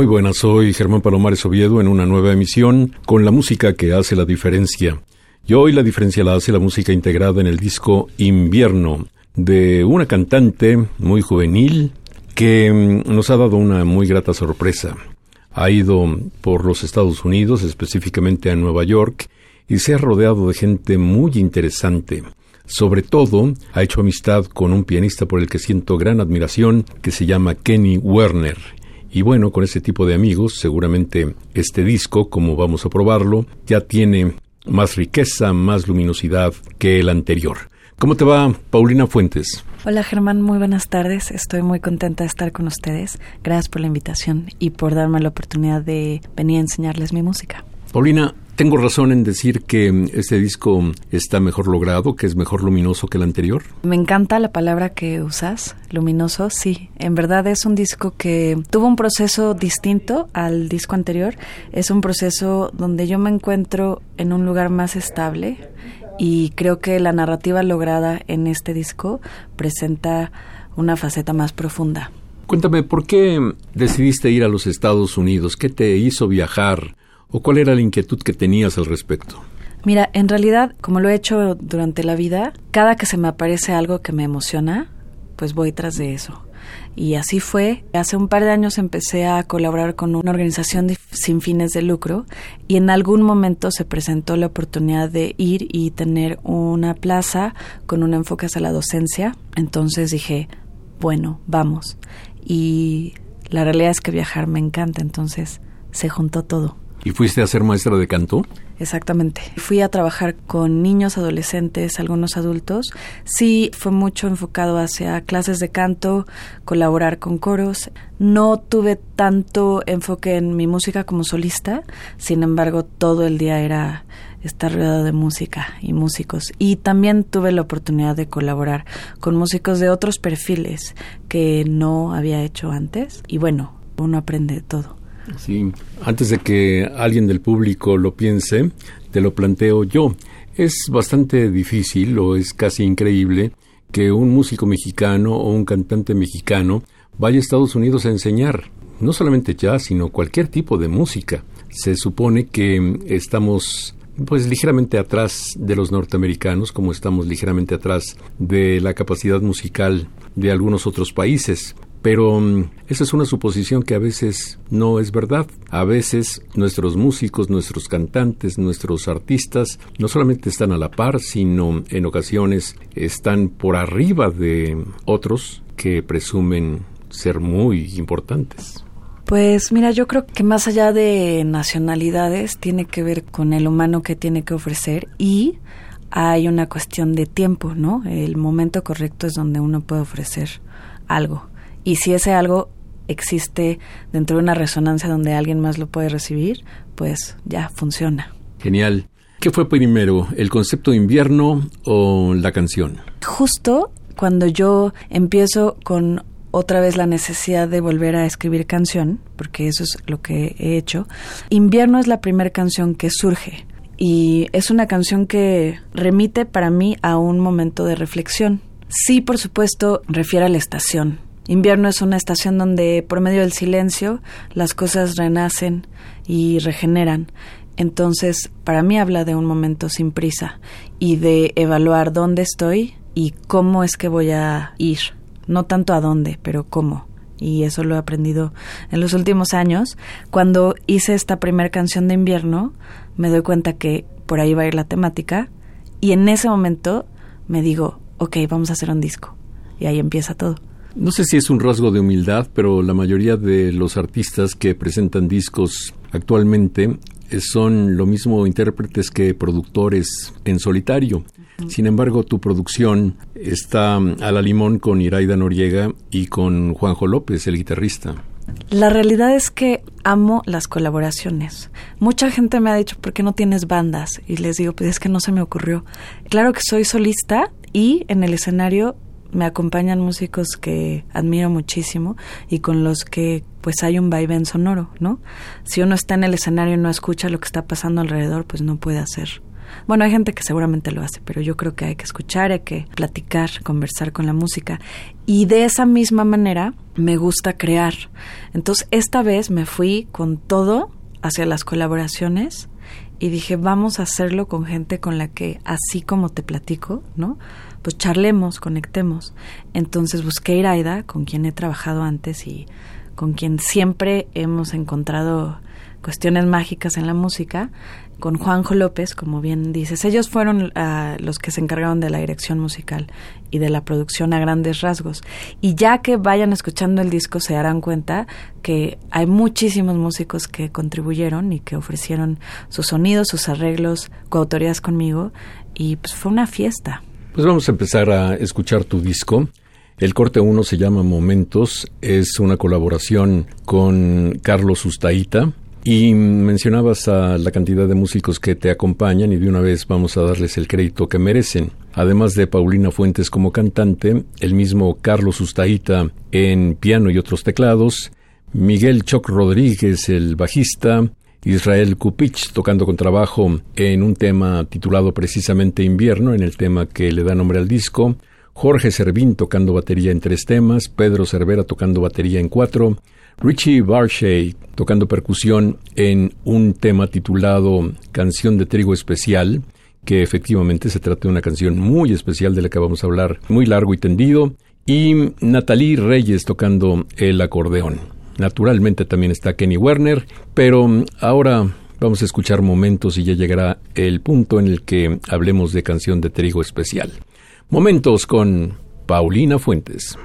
Muy buenas, soy Germán Palomares Oviedo en una nueva emisión con la música que hace la diferencia. Y hoy la diferencia la hace la música integrada en el disco Invierno de una cantante muy juvenil que mm, nos ha dado una muy grata sorpresa. Ha ido por los Estados Unidos, específicamente a Nueva York, y se ha rodeado de gente muy interesante. Sobre todo, ha hecho amistad con un pianista por el que siento gran admiración, que se llama Kenny Werner y bueno, con ese tipo de amigos, seguramente este disco, como vamos a probarlo, ya tiene más riqueza, más luminosidad que el anterior. ¿Cómo te va, Paulina Fuentes? Hola Germán, muy buenas tardes. Estoy muy contenta de estar con ustedes. Gracias por la invitación y por darme la oportunidad de venir a enseñarles mi música. Paulina, ¿Tengo razón en decir que este disco está mejor logrado, que es mejor luminoso que el anterior? Me encanta la palabra que usas, luminoso, sí. En verdad es un disco que tuvo un proceso distinto al disco anterior. Es un proceso donde yo me encuentro en un lugar más estable y creo que la narrativa lograda en este disco presenta una faceta más profunda. Cuéntame, ¿por qué decidiste ir a los Estados Unidos? ¿Qué te hizo viajar? ¿O cuál era la inquietud que tenías al respecto? Mira, en realidad, como lo he hecho durante la vida, cada que se me aparece algo que me emociona, pues voy tras de eso. Y así fue. Hace un par de años empecé a colaborar con una organización sin fines de lucro y en algún momento se presentó la oportunidad de ir y tener una plaza con un enfoque hacia la docencia. Entonces dije, bueno, vamos. Y la realidad es que viajar me encanta, entonces se juntó todo. ¿Y fuiste a ser maestra de canto? Exactamente. Fui a trabajar con niños, adolescentes, algunos adultos. Sí, fue mucho enfocado hacia clases de canto, colaborar con coros. No tuve tanto enfoque en mi música como solista, sin embargo, todo el día era estar rodeado de música y músicos. Y también tuve la oportunidad de colaborar con músicos de otros perfiles que no había hecho antes. Y bueno, uno aprende de todo. Sí, antes de que alguien del público lo piense, te lo planteo yo. Es bastante difícil o es casi increíble que un músico mexicano o un cantante mexicano vaya a Estados Unidos a enseñar, no solamente jazz, sino cualquier tipo de música. Se supone que estamos pues ligeramente atrás de los norteamericanos, como estamos ligeramente atrás de la capacidad musical de algunos otros países. Pero mm, esa es una suposición que a veces no es verdad. A veces nuestros músicos, nuestros cantantes, nuestros artistas no solamente están a la par, sino en ocasiones están por arriba de otros que presumen ser muy importantes. Pues mira, yo creo que más allá de nacionalidades tiene que ver con el humano que tiene que ofrecer y hay una cuestión de tiempo, ¿no? El momento correcto es donde uno puede ofrecer algo y si ese algo existe dentro de una resonancia donde alguien más lo puede recibir, pues ya funciona. Genial. ¿Qué fue primero, el concepto de invierno o la canción? Justo cuando yo empiezo con otra vez la necesidad de volver a escribir canción, porque eso es lo que he hecho, Invierno es la primera canción que surge y es una canción que remite para mí a un momento de reflexión. Sí, por supuesto, refiere a la estación, Invierno es una estación donde por medio del silencio las cosas renacen y regeneran. Entonces, para mí habla de un momento sin prisa y de evaluar dónde estoy y cómo es que voy a ir. No tanto a dónde, pero cómo. Y eso lo he aprendido en los últimos años. Cuando hice esta primera canción de invierno, me doy cuenta que por ahí va a ir la temática. Y en ese momento me digo, ok, vamos a hacer un disco. Y ahí empieza todo. No sé si es un rasgo de humildad, pero la mayoría de los artistas que presentan discos actualmente son lo mismo intérpretes que productores en solitario. Sin embargo, tu producción está a la limón con Iraida Noriega y con Juanjo López, el guitarrista. La realidad es que amo las colaboraciones. Mucha gente me ha dicho, ¿por qué no tienes bandas? Y les digo, pues es que no se me ocurrió. Claro que soy solista y en el escenario me acompañan músicos que admiro muchísimo y con los que pues hay un vaivén sonoro, ¿no? Si uno está en el escenario y no escucha lo que está pasando alrededor, pues no puede hacer. Bueno, hay gente que seguramente lo hace, pero yo creo que hay que escuchar, hay que platicar, conversar con la música. Y de esa misma manera me gusta crear. Entonces, esta vez me fui con todo hacia las colaboraciones y dije, vamos a hacerlo con gente con la que, así como te platico, ¿no? Pues charlemos, conectemos. Entonces busqué Iraida, con quien he trabajado antes y con quien siempre hemos encontrado cuestiones mágicas en la música, con Juanjo López, como bien dices. Ellos fueron ah, los que se encargaron de la dirección musical y de la producción a grandes rasgos. Y ya que vayan escuchando el disco se darán cuenta que hay muchísimos músicos que contribuyeron y que ofrecieron sus sonidos, sus arreglos, coautorías conmigo y pues fue una fiesta. Pues vamos a empezar a escuchar tu disco. El corte 1 se llama Momentos, es una colaboración con Carlos Ustaita y mencionabas a la cantidad de músicos que te acompañan y de una vez vamos a darles el crédito que merecen. Además de Paulina Fuentes como cantante, el mismo Carlos Ustaita en piano y otros teclados, Miguel Choc Rodríguez el bajista, Israel Kupich tocando con trabajo en un tema titulado precisamente Invierno, en el tema que le da nombre al disco, Jorge Servín tocando batería en tres temas, Pedro Cervera tocando batería en cuatro, Richie Barshey tocando percusión en un tema titulado Canción de Trigo Especial, que efectivamente se trata de una canción muy especial de la que vamos a hablar muy largo y tendido, y Natalie Reyes tocando el acordeón. Naturalmente también está Kenny Werner, pero ahora vamos a escuchar momentos y ya llegará el punto en el que hablemos de canción de trigo especial. Momentos con Paulina Fuentes.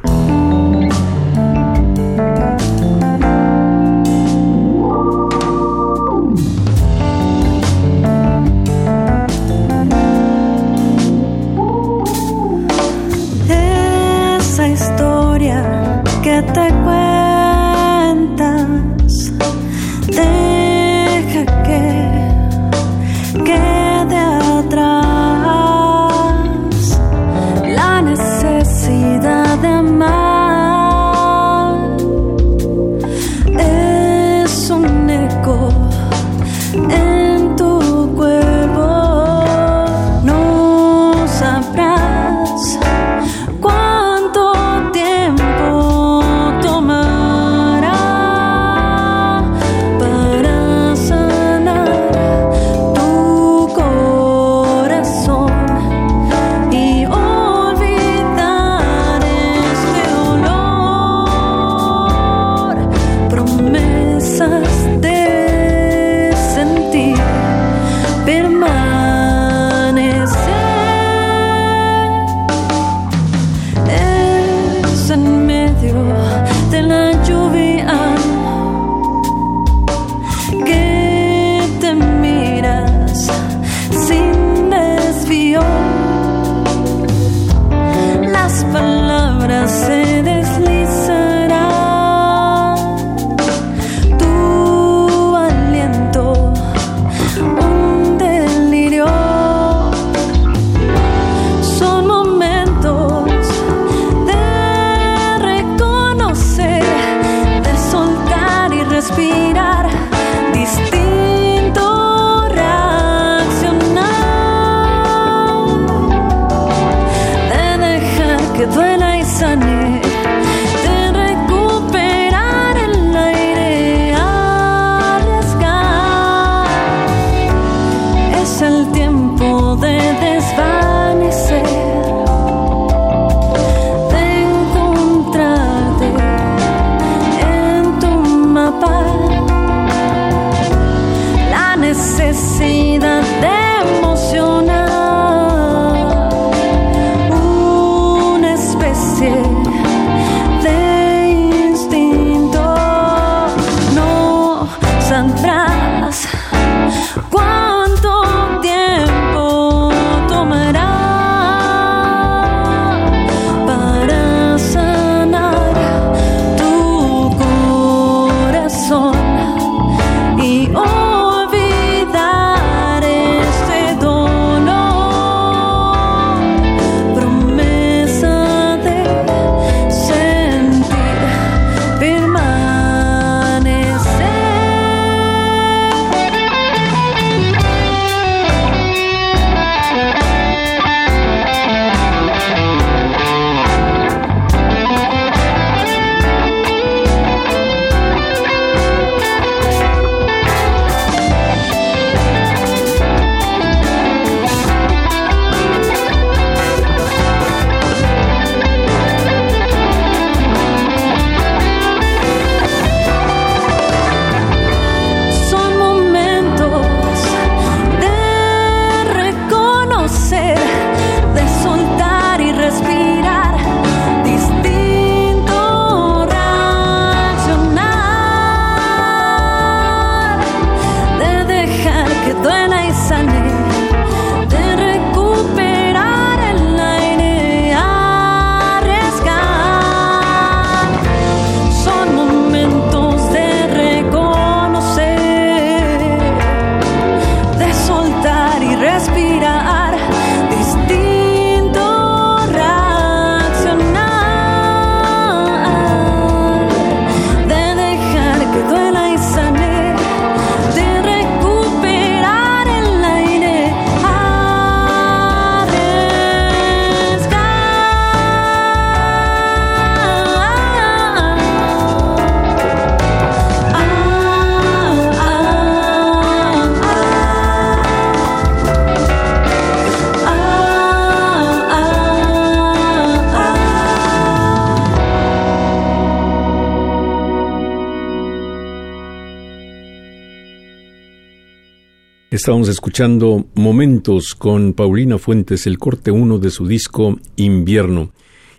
Estábamos escuchando Momentos con Paulina Fuentes, el corte 1 de su disco Invierno.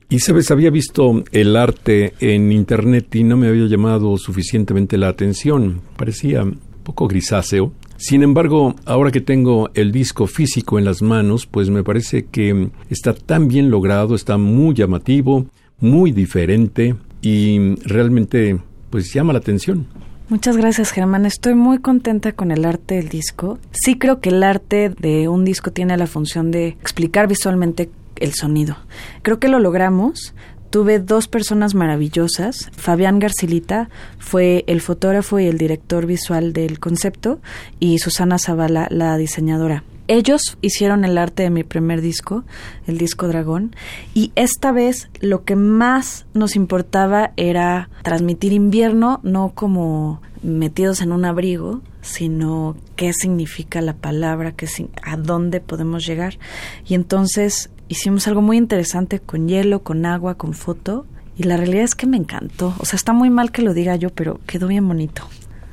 Y sabes, había visto el arte en internet y no me había llamado suficientemente la atención. Parecía un poco grisáceo. Sin embargo, ahora que tengo el disco físico en las manos, pues me parece que está tan bien logrado, está muy llamativo, muy diferente y realmente pues llama la atención. Muchas gracias Germán, estoy muy contenta con el arte del disco. Sí creo que el arte de un disco tiene la función de explicar visualmente el sonido. Creo que lo logramos. Tuve dos personas maravillosas. Fabián Garcilita fue el fotógrafo y el director visual del concepto y Susana Zavala la diseñadora. Ellos hicieron el arte de mi primer disco, el disco Dragón, y esta vez lo que más nos importaba era transmitir invierno, no como metidos en un abrigo, sino qué significa la palabra, qué, a dónde podemos llegar. Y entonces hicimos algo muy interesante con hielo, con agua, con foto, y la realidad es que me encantó. O sea, está muy mal que lo diga yo, pero quedó bien bonito.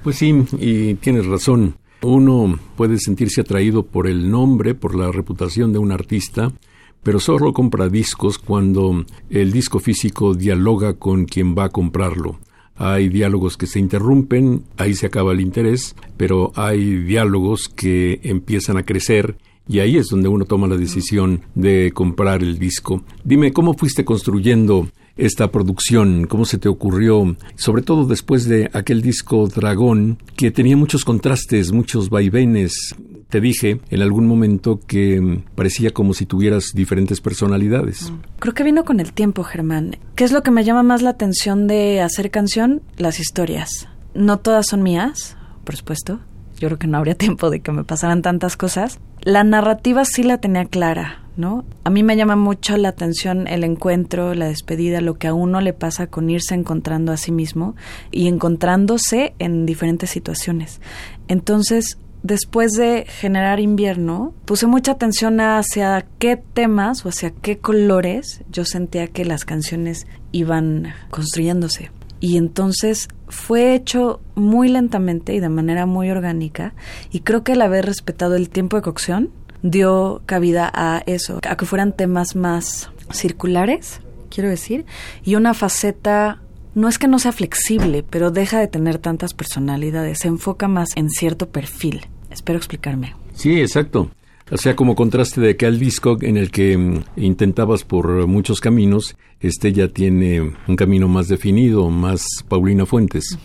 Pues sí, y tienes razón. Uno puede sentirse atraído por el nombre, por la reputación de un artista, pero solo compra discos cuando el disco físico dialoga con quien va a comprarlo. Hay diálogos que se interrumpen, ahí se acaba el interés, pero hay diálogos que empiezan a crecer y ahí es donde uno toma la decisión de comprar el disco. Dime, ¿cómo fuiste construyendo esta producción? ¿Cómo se te ocurrió? Sobre todo después de aquel disco Dragón, que tenía muchos contrastes, muchos vaivenes. Te dije en algún momento que parecía como si tuvieras diferentes personalidades. Mm. Creo que vino con el tiempo, Germán. ¿Qué es lo que me llama más la atención de hacer canción? Las historias. No todas son mías, por supuesto. Yo creo que no habría tiempo de que me pasaran tantas cosas. La narrativa sí la tenía clara ¿no? A mí me llama mucho la atención el encuentro, la despedida, lo que a uno le pasa con irse encontrando a sí mismo y encontrándose en diferentes situaciones. Entonces, después de generar invierno, puse mucha atención hacia qué temas o hacia qué colores yo sentía que las canciones iban construyéndose. Y entonces fue hecho muy lentamente y de manera muy orgánica y creo que el haber respetado el tiempo de cocción dio cabida a eso, a que fueran temas más circulares, quiero decir, y una faceta no es que no sea flexible, pero deja de tener tantas personalidades, se enfoca más en cierto perfil. Espero explicarme. Sí, exacto. O sea, como contraste de aquel disco en el que mm, intentabas por muchos caminos, este ya tiene un camino más definido, más Paulina Fuentes.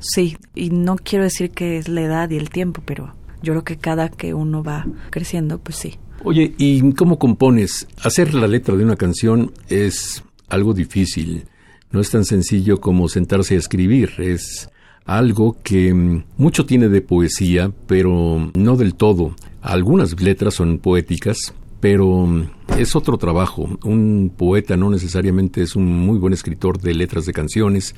Sí, y no quiero decir que es la edad y el tiempo, pero yo creo que cada que uno va creciendo, pues sí. Oye, ¿y cómo compones? Hacer la letra de una canción es algo difícil. No es tan sencillo como sentarse a escribir. Es algo que mm, mucho tiene de poesía, pero no del todo. Algunas letras son poéticas, pero mm, es otro trabajo. Un poeta no necesariamente es un muy buen escritor de letras de canciones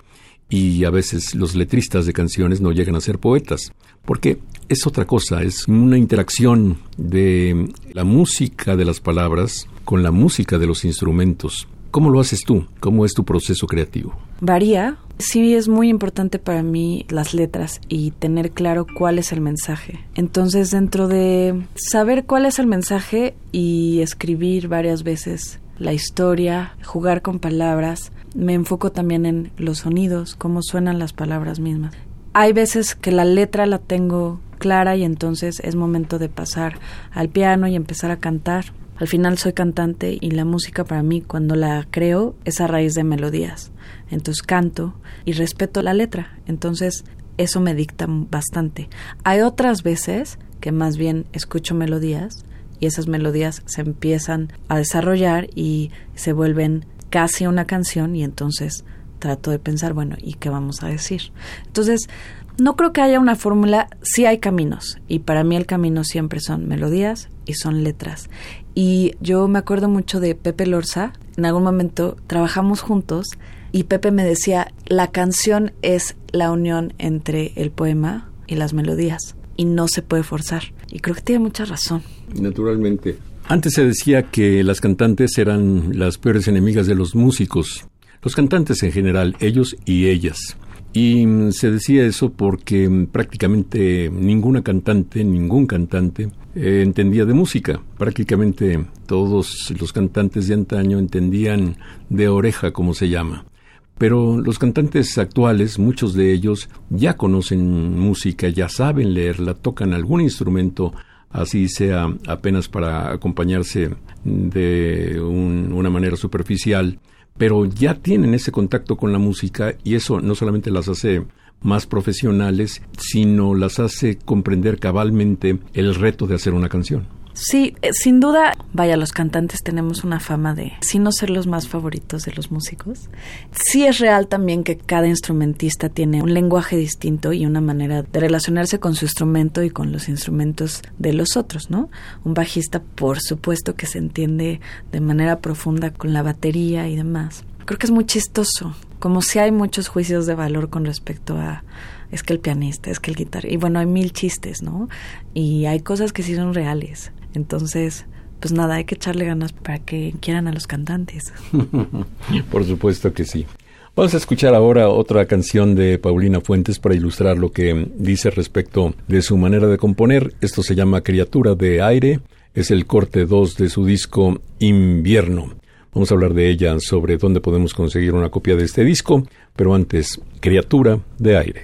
y a veces los letristas de canciones no llegan a ser poetas, porque es otra cosa, es una interacción de la música de las palabras con la música de los instrumentos. ¿Cómo lo haces tú? ¿Cómo es tu proceso creativo? Varía. Sí es muy importante para mí las letras y tener claro cuál es el mensaje. Entonces, dentro de saber cuál es el mensaje y escribir varias veces la historia, jugar con palabras, me enfoco también en los sonidos, cómo suenan las palabras mismas. Hay veces que la letra la tengo clara y entonces es momento de pasar al piano y empezar a cantar. Al final soy cantante y la música para mí cuando la creo es a raíz de melodías. Entonces canto y respeto la letra. Entonces eso me dicta bastante. Hay otras veces que más bien escucho melodías y esas melodías se empiezan a desarrollar y se vuelven casi una canción y entonces trato de pensar, bueno, ¿y qué vamos a decir? Entonces, no creo que haya una fórmula, sí hay caminos y para mí el camino siempre son melodías y son letras. Y yo me acuerdo mucho de Pepe Lorza, en algún momento trabajamos juntos y Pepe me decía, la canción es la unión entre el poema y las melodías y no se puede forzar. Y creo que tiene mucha razón. Naturalmente. Antes se decía que las cantantes eran las peores enemigas de los músicos, los cantantes en general, ellos y ellas. Y mm, se decía eso porque mm, prácticamente ninguna cantante, ningún cantante eh, entendía de música. Prácticamente todos los cantantes de antaño entendían de oreja, como se llama. Pero los cantantes actuales, muchos de ellos ya conocen música, ya saben leerla, tocan algún instrumento, así sea apenas para acompañarse de una manera superficial, pero ya tienen ese contacto con la música y eso no solamente las hace más profesionales, sino las hace comprender cabalmente el reto de hacer una canción. Sí, eh, sin duda, vaya, los cantantes tenemos una fama de, si no ser los más favoritos de los músicos. Sí es real también que cada instrumentista tiene un lenguaje distinto y una manera de relacionarse con su instrumento y con los instrumentos de los otros, ¿no? Un bajista, por supuesto, que se entiende de manera profunda con la batería y demás. Creo que es muy chistoso, como si hay muchos juicios de valor con respecto a es que el pianista, es que el guitarrista, y bueno, hay mil chistes, ¿no? Y hay cosas que sí son reales. Entonces, pues nada, hay que echarle ganas para que quieran a los cantantes. Por supuesto que sí. Vamos a escuchar ahora otra canción de Paulina Fuentes para ilustrar lo que dice respecto de su manera de componer. Esto se llama Criatura de Aire. Es el corte 2 de su disco Invierno. Vamos a hablar de ella sobre dónde podemos conseguir una copia de este disco, pero antes, Criatura de Aire.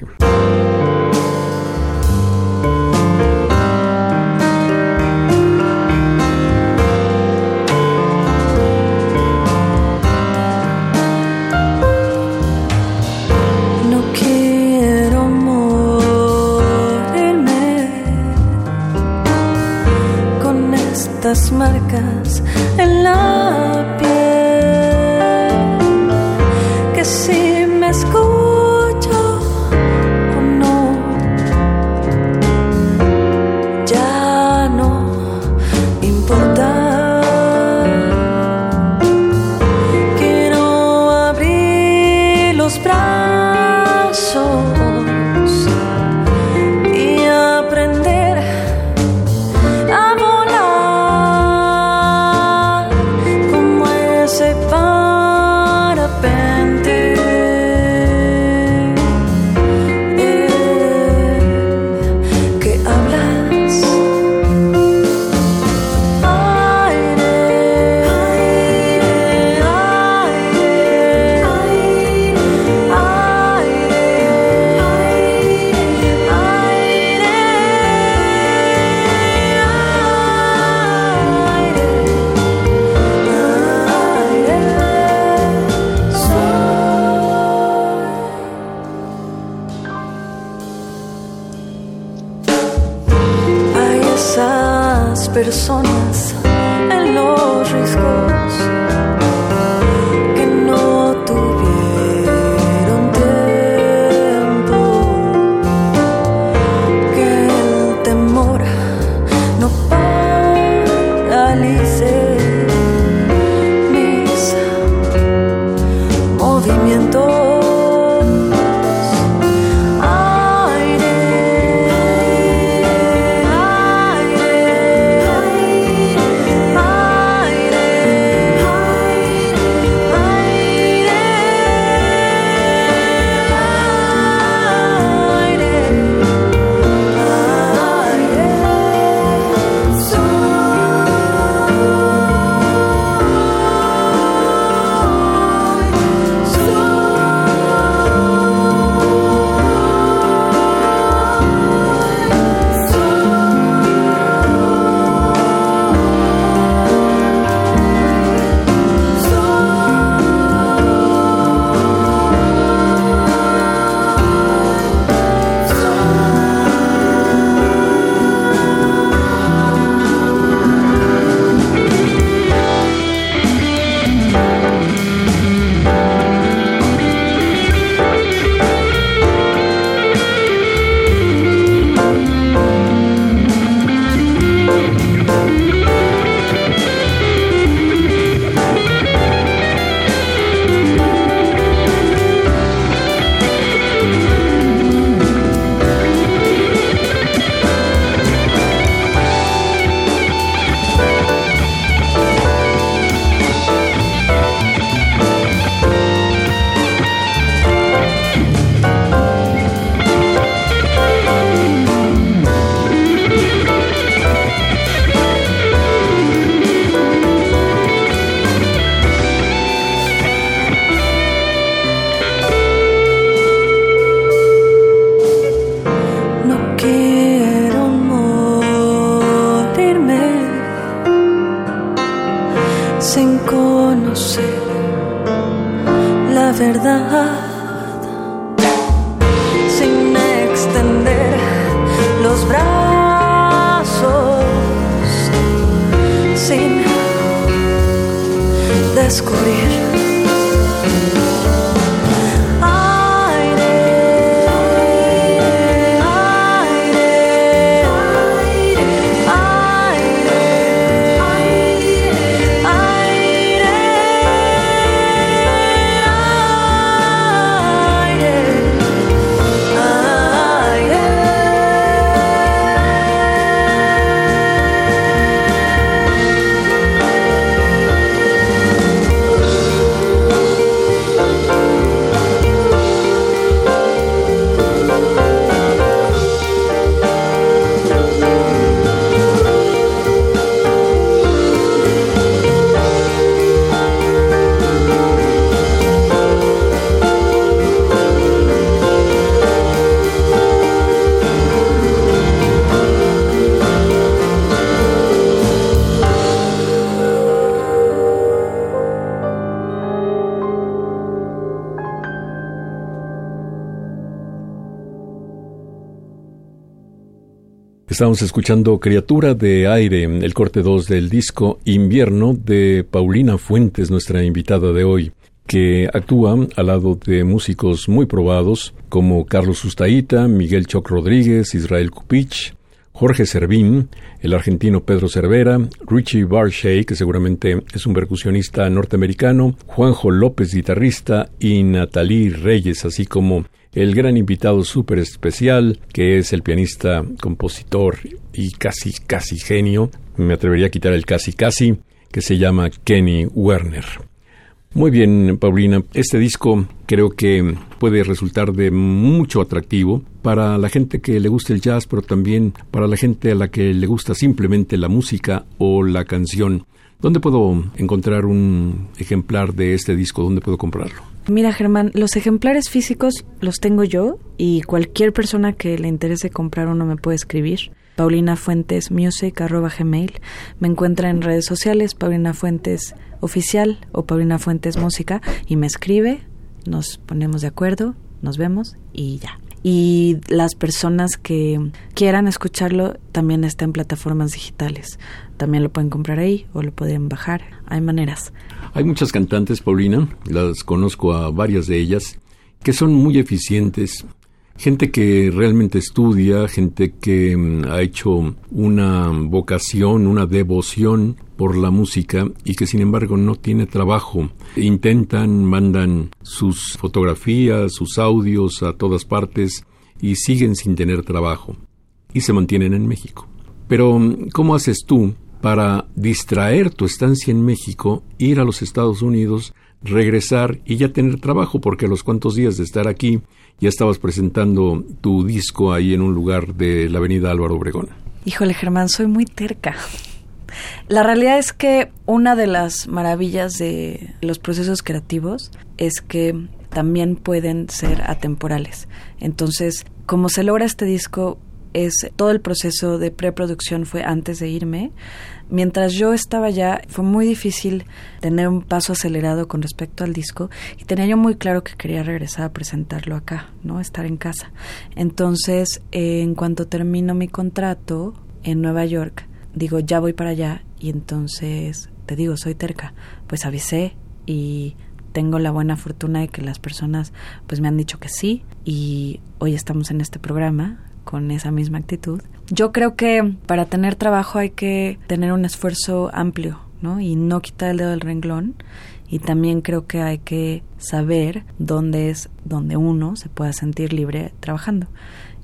Estamos escuchando Criatura de Aire, el corte 2 del disco Invierno de Paulina Fuentes, nuestra invitada de hoy, que actúa al lado de músicos muy probados como Carlos Sustaita, Miguel Choc Rodríguez, Israel Kupich, Jorge Servín, el argentino Pedro Cervera, Richie Barshey, que seguramente es un percusionista norteamericano, Juanjo López, guitarrista, y Natalie Reyes, así como el gran invitado súper especial, que es el pianista, compositor y casi, casi genio, me atrevería a quitar el casi, casi, que se llama Kenny Werner. Muy bien, Paulina, este disco creo que puede resultar de mucho atractivo para la gente que le gusta el jazz, pero también para la gente a la que le gusta simplemente la música o la canción. ¿Dónde puedo encontrar un ejemplar de este disco? ¿Dónde puedo comprarlo? Mira, Germán, los ejemplares físicos los tengo yo y cualquier persona que le interese comprar uno me puede escribir. Paulina Fuentes Music gmail. Me encuentra en redes sociales Paulina Fuentes Oficial o Paulina Fuentes Música y me escribe, nos ponemos de acuerdo, nos vemos y ya. Y las personas que quieran escucharlo también está en plataformas digitales. También lo pueden comprar ahí o lo pueden bajar. Hay maneras. Hay muchas cantantes, Paulina, las conozco a varias de ellas, que son muy eficientes. Gente que realmente estudia, gente que mm, ha hecho una vocación, una devoción por la música y que sin embargo no tiene trabajo. Intentan, mandan sus fotografías, sus audios a todas partes y siguen sin tener trabajo y se mantienen en México. Pero, mm, ¿cómo haces tú para distraer tu estancia en México, ir a los Estados Unidos, regresar y ya tener trabajo, porque a los cuantos días de estar aquí ya estabas presentando tu disco ahí en un lugar de la avenida Álvaro Obregón. Híjole, Germán, soy muy terca. La realidad es que una de las maravillas de los procesos creativos es que también pueden ser atemporales. Entonces, como se logra este disco, es todo el proceso de preproducción fue antes de irme. Mientras yo estaba allá, fue muy difícil tener un paso acelerado con respecto al disco y tenía yo muy claro que quería regresar a presentarlo acá, ¿no? Estar en casa. Entonces, en cuanto termino mi contrato en Nueva York, digo, ya voy para allá y entonces, te digo, soy terca. Pues avisé y tengo la buena fortuna de que las personas pues me han dicho que sí y hoy estamos en este programa con esa misma actitud. Yo creo que para tener trabajo hay que tener un esfuerzo amplio, ¿no? Y no quitar el dedo del renglón. Y también creo que hay que saber dónde es donde uno se pueda sentir libre trabajando.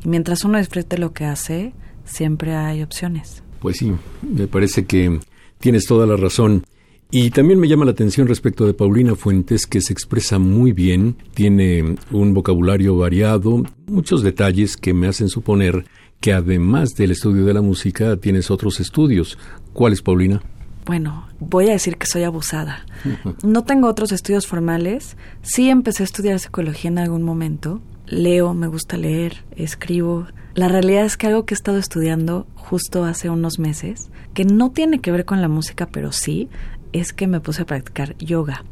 Y mientras uno disfrute lo que hace, siempre hay opciones. Pues sí, me parece que tienes toda la razón. Y también me llama la atención respecto de Paulina Fuentes, que se expresa muy bien, tiene un vocabulario variado, muchos detalles que me hacen suponer que además del estudio de la música tienes otros estudios. ¿Cuáles, Paulina? Bueno, voy a decir que soy abusada. No tengo otros estudios formales. Sí empecé a estudiar psicología en algún momento. Leo, me gusta leer, escribo. La realidad es que algo que he estado estudiando justo hace unos meses, que no tiene que ver con la música, pero sí, es que me puse a practicar yoga.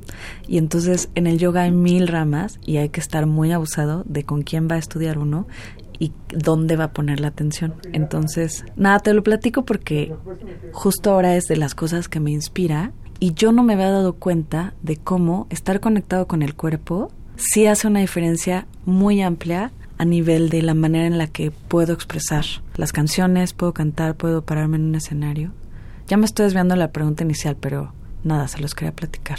Y entonces en el yoga hay mil ramas y hay que estar muy abusado de con quién va a estudiar uno y dónde va a poner la atención. Entonces, nada, te lo platico porque justo ahora es de las cosas que me inspira y yo no me había dado cuenta de cómo estar conectado con el cuerpo sí hace una diferencia muy amplia a nivel de la manera en la que puedo expresar las canciones, puedo cantar, puedo pararme en un escenario. Ya me estoy desviando la pregunta inicial, pero nada, se los quería platicar.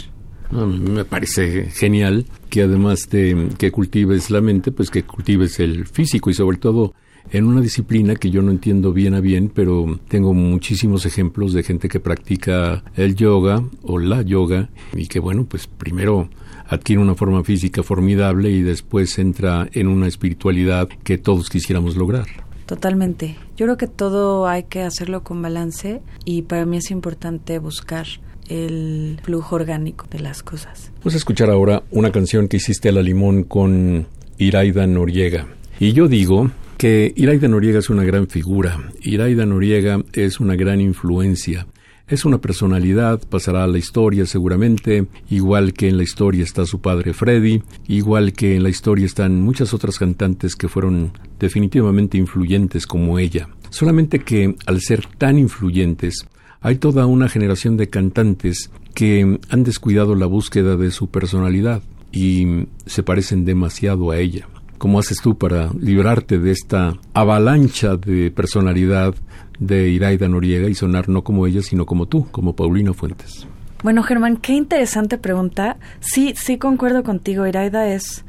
Me parece genial que además de que cultives la mente, pues que cultives el físico y sobre todo en una disciplina que yo no entiendo bien a bien, pero tengo muchísimos ejemplos de gente que practica el yoga o la yoga y que bueno, pues primero adquiere una forma física formidable y después entra en una espiritualidad que todos quisiéramos lograr. Totalmente. Yo creo que todo hay que hacerlo con balance y para mí es importante buscar el flujo orgánico de las cosas. Vamos a escuchar ahora una canción que hiciste a la limón con Iraida Noriega. Y yo digo que Iraida Noriega es una gran figura. Iraida Noriega es una gran influencia. Es una personalidad, pasará a la historia seguramente, igual que en la historia está su padre Freddy, igual que en la historia están muchas otras cantantes que fueron definitivamente influyentes como ella. Solamente que al ser tan influyentes, hay toda una generación de cantantes que han descuidado la búsqueda de su personalidad y se parecen demasiado a ella. ¿Cómo haces tú para librarte de esta avalancha de personalidad de Iraida Noriega y sonar no como ella, sino como tú, como Paulina Fuentes? Bueno, Germán, qué interesante pregunta. Sí, sí concuerdo contigo. Iraida es,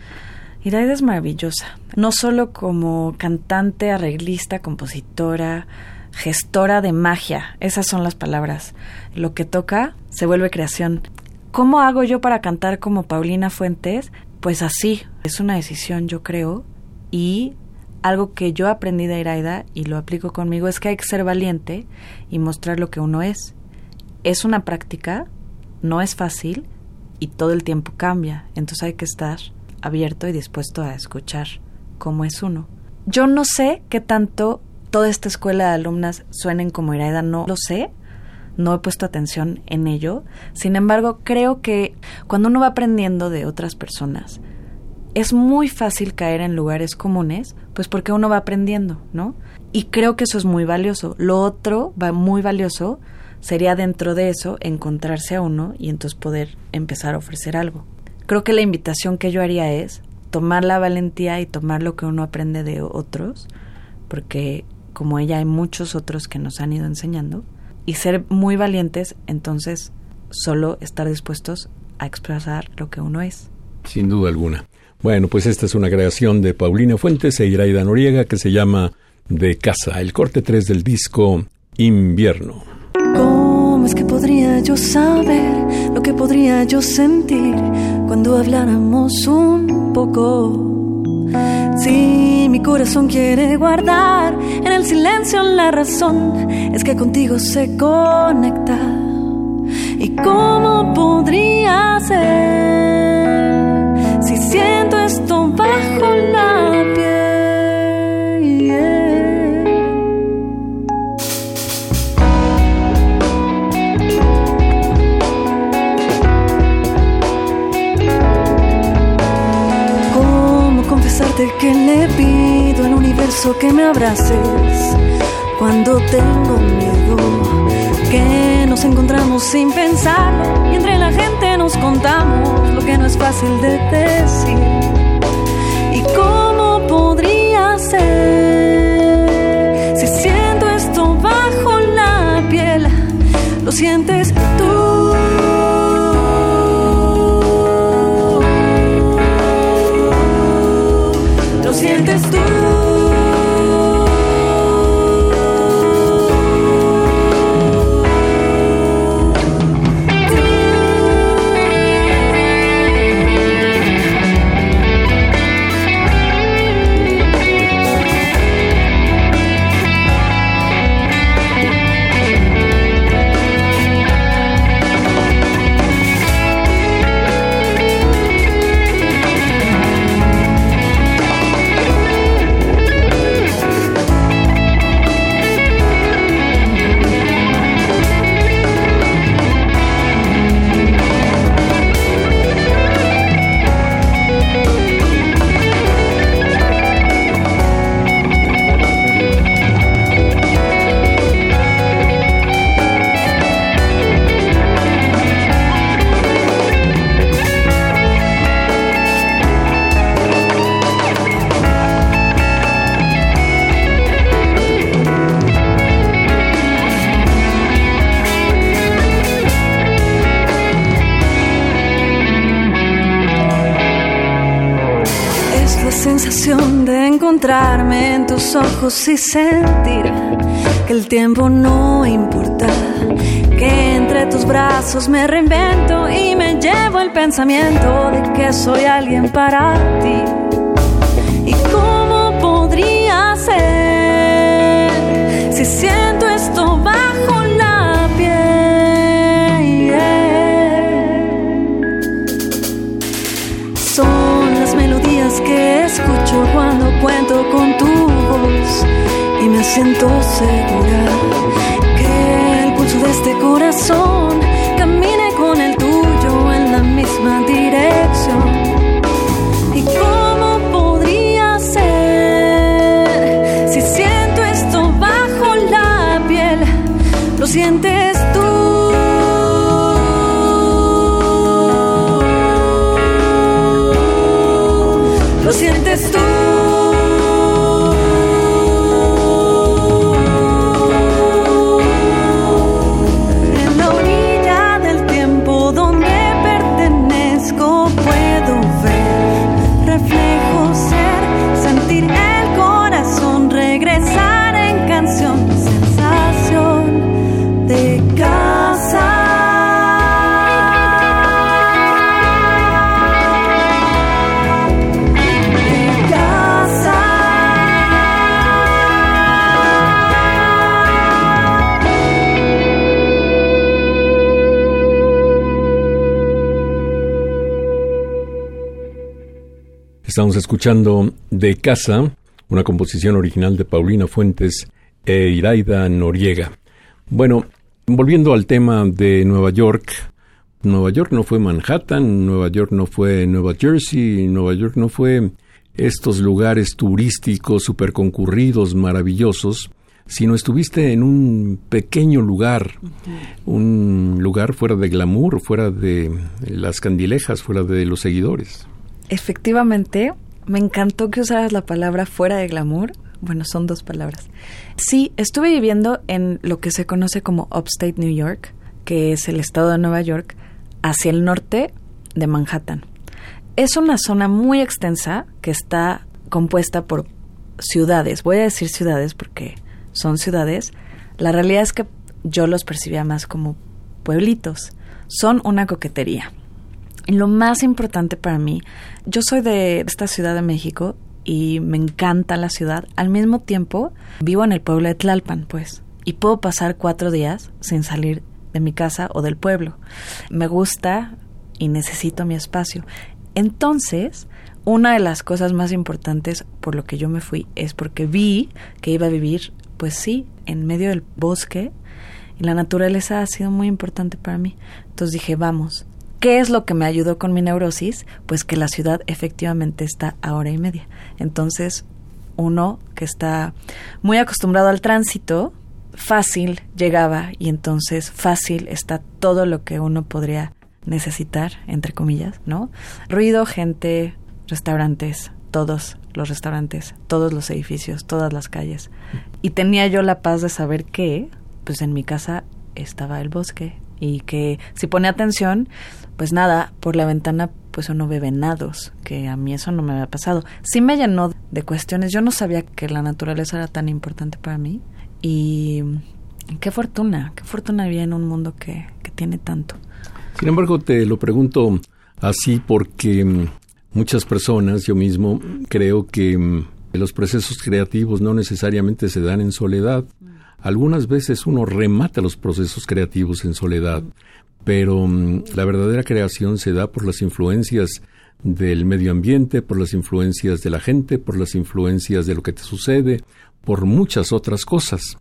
Iraida es maravillosa. No solo como cantante, arreglista, compositora, gestora de magia. Esas son las palabras. Lo que toca se vuelve creación. ¿Cómo hago yo para cantar como Paulina Fuentes? Pues así, es una decisión, yo creo, y algo que yo aprendí de Iraida y lo aplico conmigo es que hay que ser valiente y mostrar lo que uno es. Es una práctica, no es fácil y todo el tiempo cambia, entonces hay que estar abierto y dispuesto a escuchar cómo es uno. Yo no sé qué tanto toda esta escuela de alumnas suenen como Iraida, no lo sé, no he puesto atención en ello. Sin embargo, creo que cuando uno va aprendiendo de otras personas, es muy fácil caer en lugares comunes, pues porque uno va aprendiendo, ¿no? Y creo que eso es muy valioso. Lo otro, va muy valioso, sería dentro de eso encontrarse a uno y entonces poder empezar a ofrecer algo. Creo que la invitación que yo haría es tomar la valentía y tomar lo que uno aprende de otros, porque como ella hay muchos otros que nos han ido enseñando, y ser muy valientes, entonces solo estar dispuestos a expresar lo que uno es. Sin duda alguna. Bueno, pues esta es una creación de Paulina Fuentes e Iraida Noriega que se llama De Casa, el corte 3 del disco Invierno. ¿Cómo es que podría yo saber lo que podría yo sentir cuando habláramos un poco? Mi corazón quiere guardar en el silencio la razón, es que contigo se conecta. ¿Y cómo podría ser si siento que le pido al universo que me abraces cuando tengo miedo. Que nos encontramos sin pensarlo y entre la gente nos contamos lo que no es fácil de decir. ¿Y cómo podría ser tus ojos y sentir que el tiempo no importa, que entre tus brazos me reinvento y me llevo el pensamiento de que soy alguien para ti. Siento segura Estamos escuchando De Casa, una composición original de Paulina Fuentes e Iraida Noriega. Bueno, volviendo al tema de Nueva York, Nueva York no fue Manhattan, Nueva York no fue Nueva Jersey, Nueva York no fue estos lugares turísticos super concurridos, maravillosos, sino estuviste en un pequeño lugar, un lugar fuera de glamour, fuera de las candilejas, fuera de los seguidores. Efectivamente, me encantó que usaras la palabra fuera de glamour. Bueno, son dos palabras. Sí, estuve viviendo en lo que se conoce como Upstate New York, que es el estado de Nueva York, hacia el norte de Manhattan. Es una zona muy extensa que está compuesta por ciudades. Voy a decir ciudades porque son ciudades. La realidad es que yo los percibía más como pueblitos. Son una coquetería. Lo más importante para mí, yo soy de esta Ciudad de México y me encanta la ciudad. Al mismo tiempo, vivo en el pueblo de Tlalpan, pues, y puedo pasar cuatro días sin salir de mi casa o del pueblo. Me gusta y necesito mi espacio. Entonces, una de las cosas más importantes por lo que yo me fui es porque vi que iba a vivir, pues sí, en medio del bosque y la naturaleza ha sido muy importante para mí. Entonces dije, vamos, ¿Qué es lo que me ayudó con mi neurosis? Pues que la ciudad efectivamente está a hora y media. Entonces, uno que está muy acostumbrado al tránsito, fácil llegaba y entonces fácil está todo lo que uno podría necesitar, entre comillas, ¿no? Ruido, gente, restaurantes, todos los restaurantes, todos los edificios, todas las calles. Y tenía yo la paz de saber que, pues en mi casa estaba el bosque y que si pone atención, pues nada, por la ventana pues uno ve venados, que a mí eso no me había pasado. Sí me llenó de cuestiones, yo no sabía que la naturaleza era tan importante para mí y qué fortuna, qué fortuna había en un mundo que, que tiene tanto. Sin embargo, te lo pregunto así porque mm, muchas personas, yo mismo, creo que mm, los procesos creativos no necesariamente se dan en soledad. Algunas veces uno remata los procesos creativos en soledad, pero mm, la verdadera creación se da por las influencias del medio ambiente, por las influencias de la gente, por las influencias de lo que te sucede, por muchas otras cosas.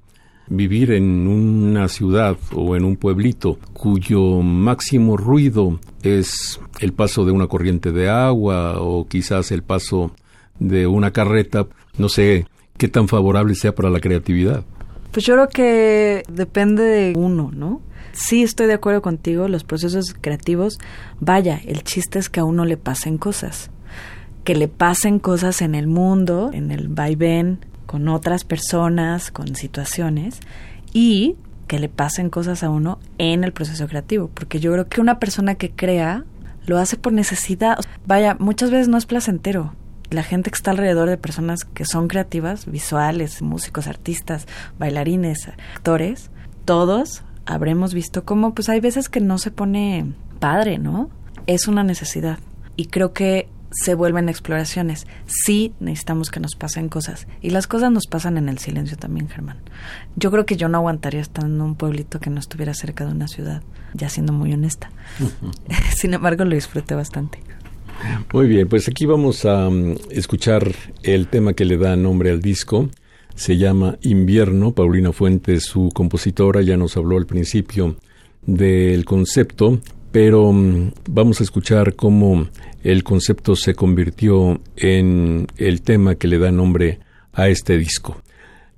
Vivir en una ciudad o en un pueblito cuyo máximo ruido es el paso de una corriente de agua o quizás el paso de una carreta, no sé qué tan favorable sea para la creatividad. Pues yo creo que depende de uno, ¿no? Sí, estoy de acuerdo contigo, los procesos creativos, vaya, el chiste es que a uno le pasen cosas, que le pasen cosas en el mundo, en el vaivén, con otras personas, con situaciones, y que le pasen cosas a uno en el proceso creativo, porque yo creo que una persona que crea lo hace por necesidad. Vaya, muchas veces no es placentero. la gente que está alrededor de personas que son creativas, visuales, músicos, artistas, bailarines, actores, todos habremos visto cómo pues hay veces que no se pone padre, ¿no? Es una necesidad. Y creo que se vuelven exploraciones. Sí necesitamos que nos pasen cosas. Y las cosas nos pasan en el silencio también, Germán. Yo creo que yo no aguantaría estar en un pueblito que no estuviera cerca de una ciudad, ya siendo muy honesta. Sin embargo, lo disfruté bastante. Muy bien, pues aquí vamos a um, escuchar el tema que le da nombre al disco. Se llama Invierno. Paulina Fuentes, su compositora, ya nos habló al principio del concepto, pero um, vamos a escuchar cómo el concepto se convirtió en el tema que le da nombre a este disco.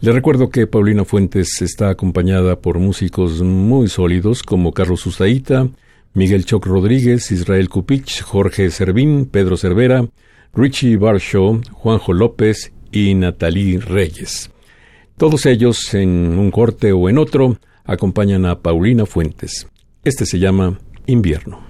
Le recuerdo que Paulina Fuentes está acompañada por músicos muy sólidos como Carlos Usaita, Miguel Choc Rodríguez, Israel Cupich, Jorge Servín, Pedro Cervera, Richie Barshaw, Juanjo López y Natalie Reyes. Todos ellos, en un corte o en otro, acompañan a Paulina Fuentes. Este se llama Invierno.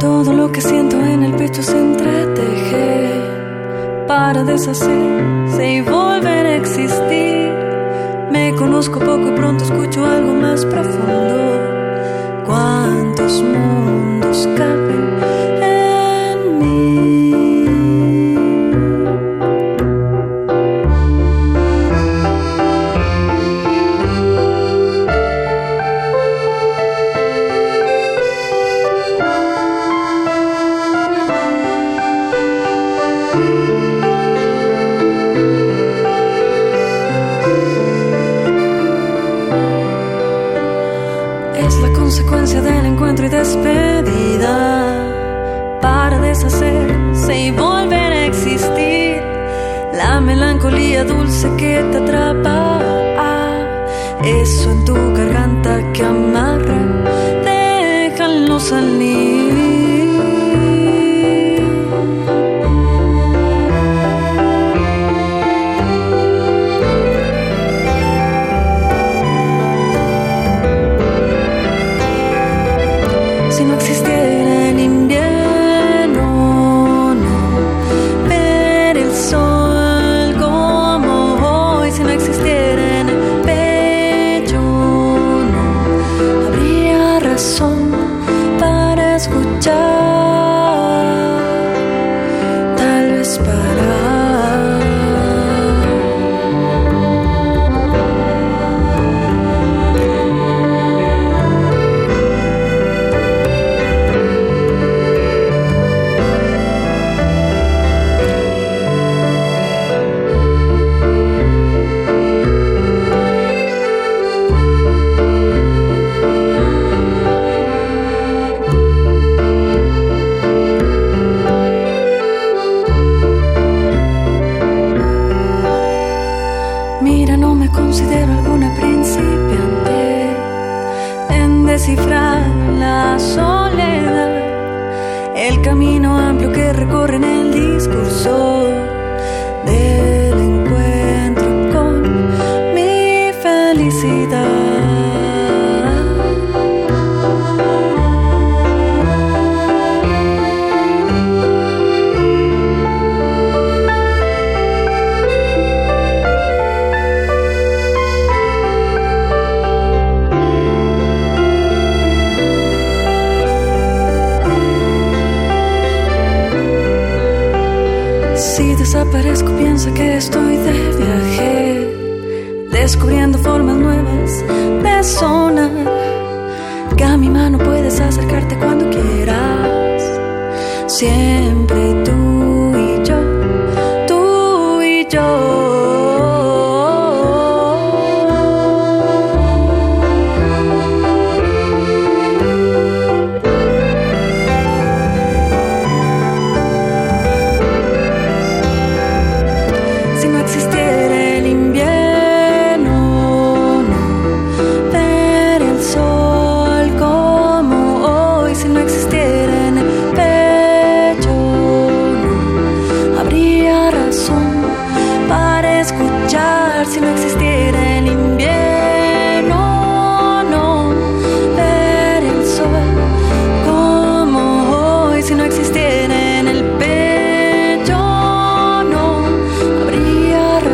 Todo lo que siento en el pecho se entreteje para deshacerse y volver a existir. Me conozco poco y pronto escucho algo más profundo. ¿Cuántos mundos caben despedida para deshacerse y volver a existir. La melancolía dulce que te atrapa, eso en tu garganta que amarra, déjalo salir.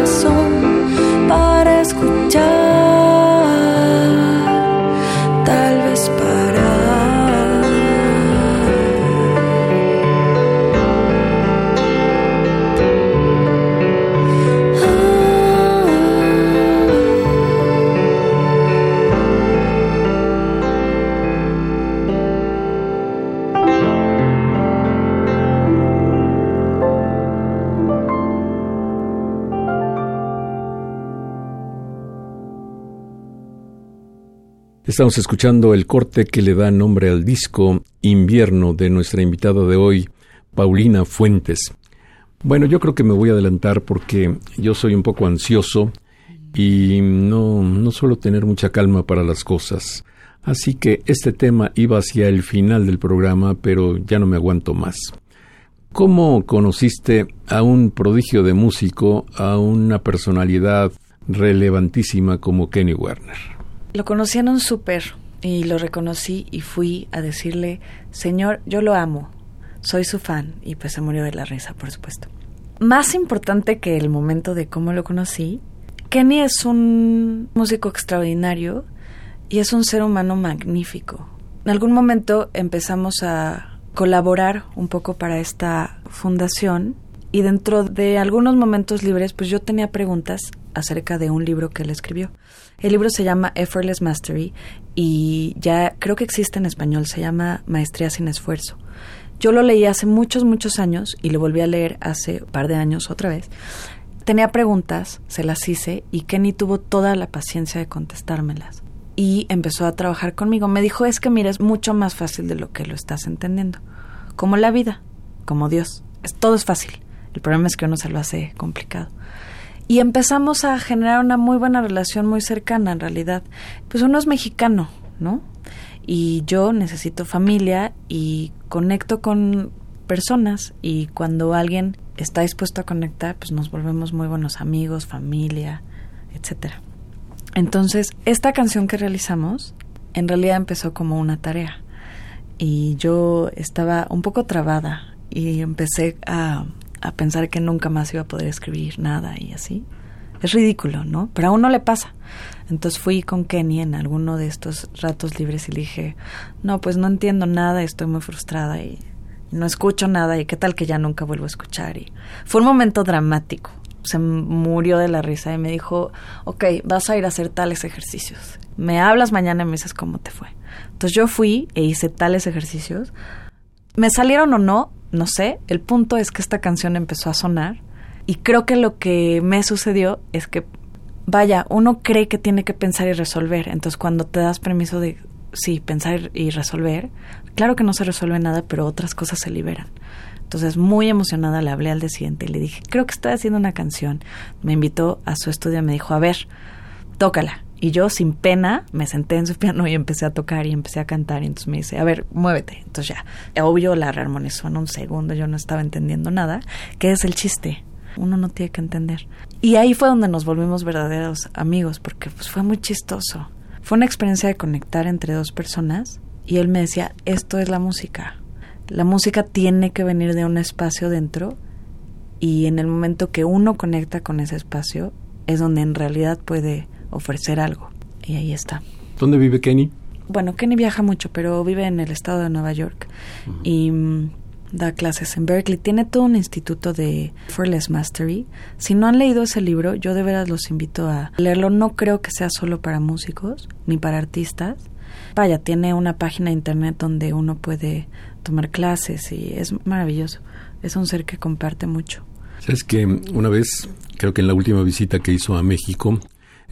corazón para escuchar. Estamos escuchando el corte que le da nombre al disco Invierno de nuestra invitada de hoy, Paulina Fuentes. Bueno, yo creo que me voy a adelantar porque yo soy un poco ansioso y no, no suelo tener mucha calma para las cosas. Así que este tema iba hacia el final del programa, pero ya no me aguanto más. ¿Cómo conociste a un prodigio de músico, a una personalidad relevantísima como Kenny Werner? Lo conocí en un súper y lo reconocí y fui a decirle, Señor, yo lo amo, soy su fan. Y pues se murió de la risa, por supuesto. Más importante que el momento de cómo lo conocí, Kenny es un músico extraordinario y es un ser humano magnífico. En algún momento empezamos a colaborar un poco para esta fundación y dentro de algunos momentos libres pues yo tenía preguntas acerca de un libro que él escribió. El libro se llama Effortless Mastery y ya creo que existe en español, se llama Maestría sin esfuerzo. Yo lo leí hace muchos, muchos años y lo volví a leer hace un par de años otra vez. Tenía preguntas, se las hice y Kenny tuvo toda la paciencia de contestármelas. Y empezó a trabajar conmigo. Me dijo, es que mira, es mucho más fácil de lo que lo estás entendiendo. Como la vida, como Dios. Todo es fácil. El problema es que uno se lo hace complicado y empezamos a generar una muy buena relación, muy cercana en realidad. Pues uno es mexicano, ¿no? Y yo necesito familia y conecto con personas y cuando alguien está dispuesto a conectar, pues nos volvemos muy buenos amigos, familia, etcétera. Entonces, esta canción que realizamos en realidad empezó como una tarea y yo estaba un poco trabada y empecé a a pensar que nunca más iba a poder escribir nada y así. Es ridículo, ¿no? Pero a uno le pasa. Entonces fui con Kenny en alguno de estos ratos libres y le dije, no, pues no entiendo nada, estoy muy frustrada y no escucho nada y qué tal que ya nunca vuelvo a escuchar. Y fue un momento dramático. Se murió de la risa y me dijo, ok, vas a ir a hacer tales ejercicios. Me hablas mañana y me dices cómo te fue. Entonces yo fui e hice tales ejercicios. Me salieron o no, no sé, el punto es que esta canción empezó a sonar y creo que lo que me sucedió es que, vaya, uno cree que tiene que pensar y resolver, entonces cuando te das permiso de, sí, pensar y resolver, claro que no se resuelve nada, pero otras cosas se liberan. Entonces, muy emocionada, le hablé al día siguiente y le dije, creo que estoy haciendo una canción. Me invitó a su estudio y me dijo, a ver, tócala. Y yo, sin pena, me senté en su piano y empecé a tocar y empecé a cantar. Y entonces me dice, a ver, muévete. Entonces ya, obvio, la rearmonizó en un segundo. Yo no estaba entendiendo nada. ¿Qué es el chiste? Uno no tiene que entender. Y ahí fue donde nos volvimos verdaderos amigos, porque pues fue muy chistoso. Fue una experiencia de conectar entre dos personas y él me decía, esto es la música. La música tiene que venir de un espacio dentro y en el momento que uno conecta con ese espacio es donde en realidad puede ofrecer algo. Y ahí está. ¿Dónde vive Kenny? Bueno, Kenny viaja mucho, pero vive en el estado de Nueva York y mm, da clases en Berkeley. Tiene todo un instituto de Fearless Mastery. Si no han leído ese libro, yo de veras los invito a leerlo. No creo que sea solo para músicos ni para artistas. Vaya, tiene una página de internet donde uno puede tomar clases y es maravilloso. Es un ser que comparte mucho. Sabes que una vez, creo que en la última visita que hizo a México,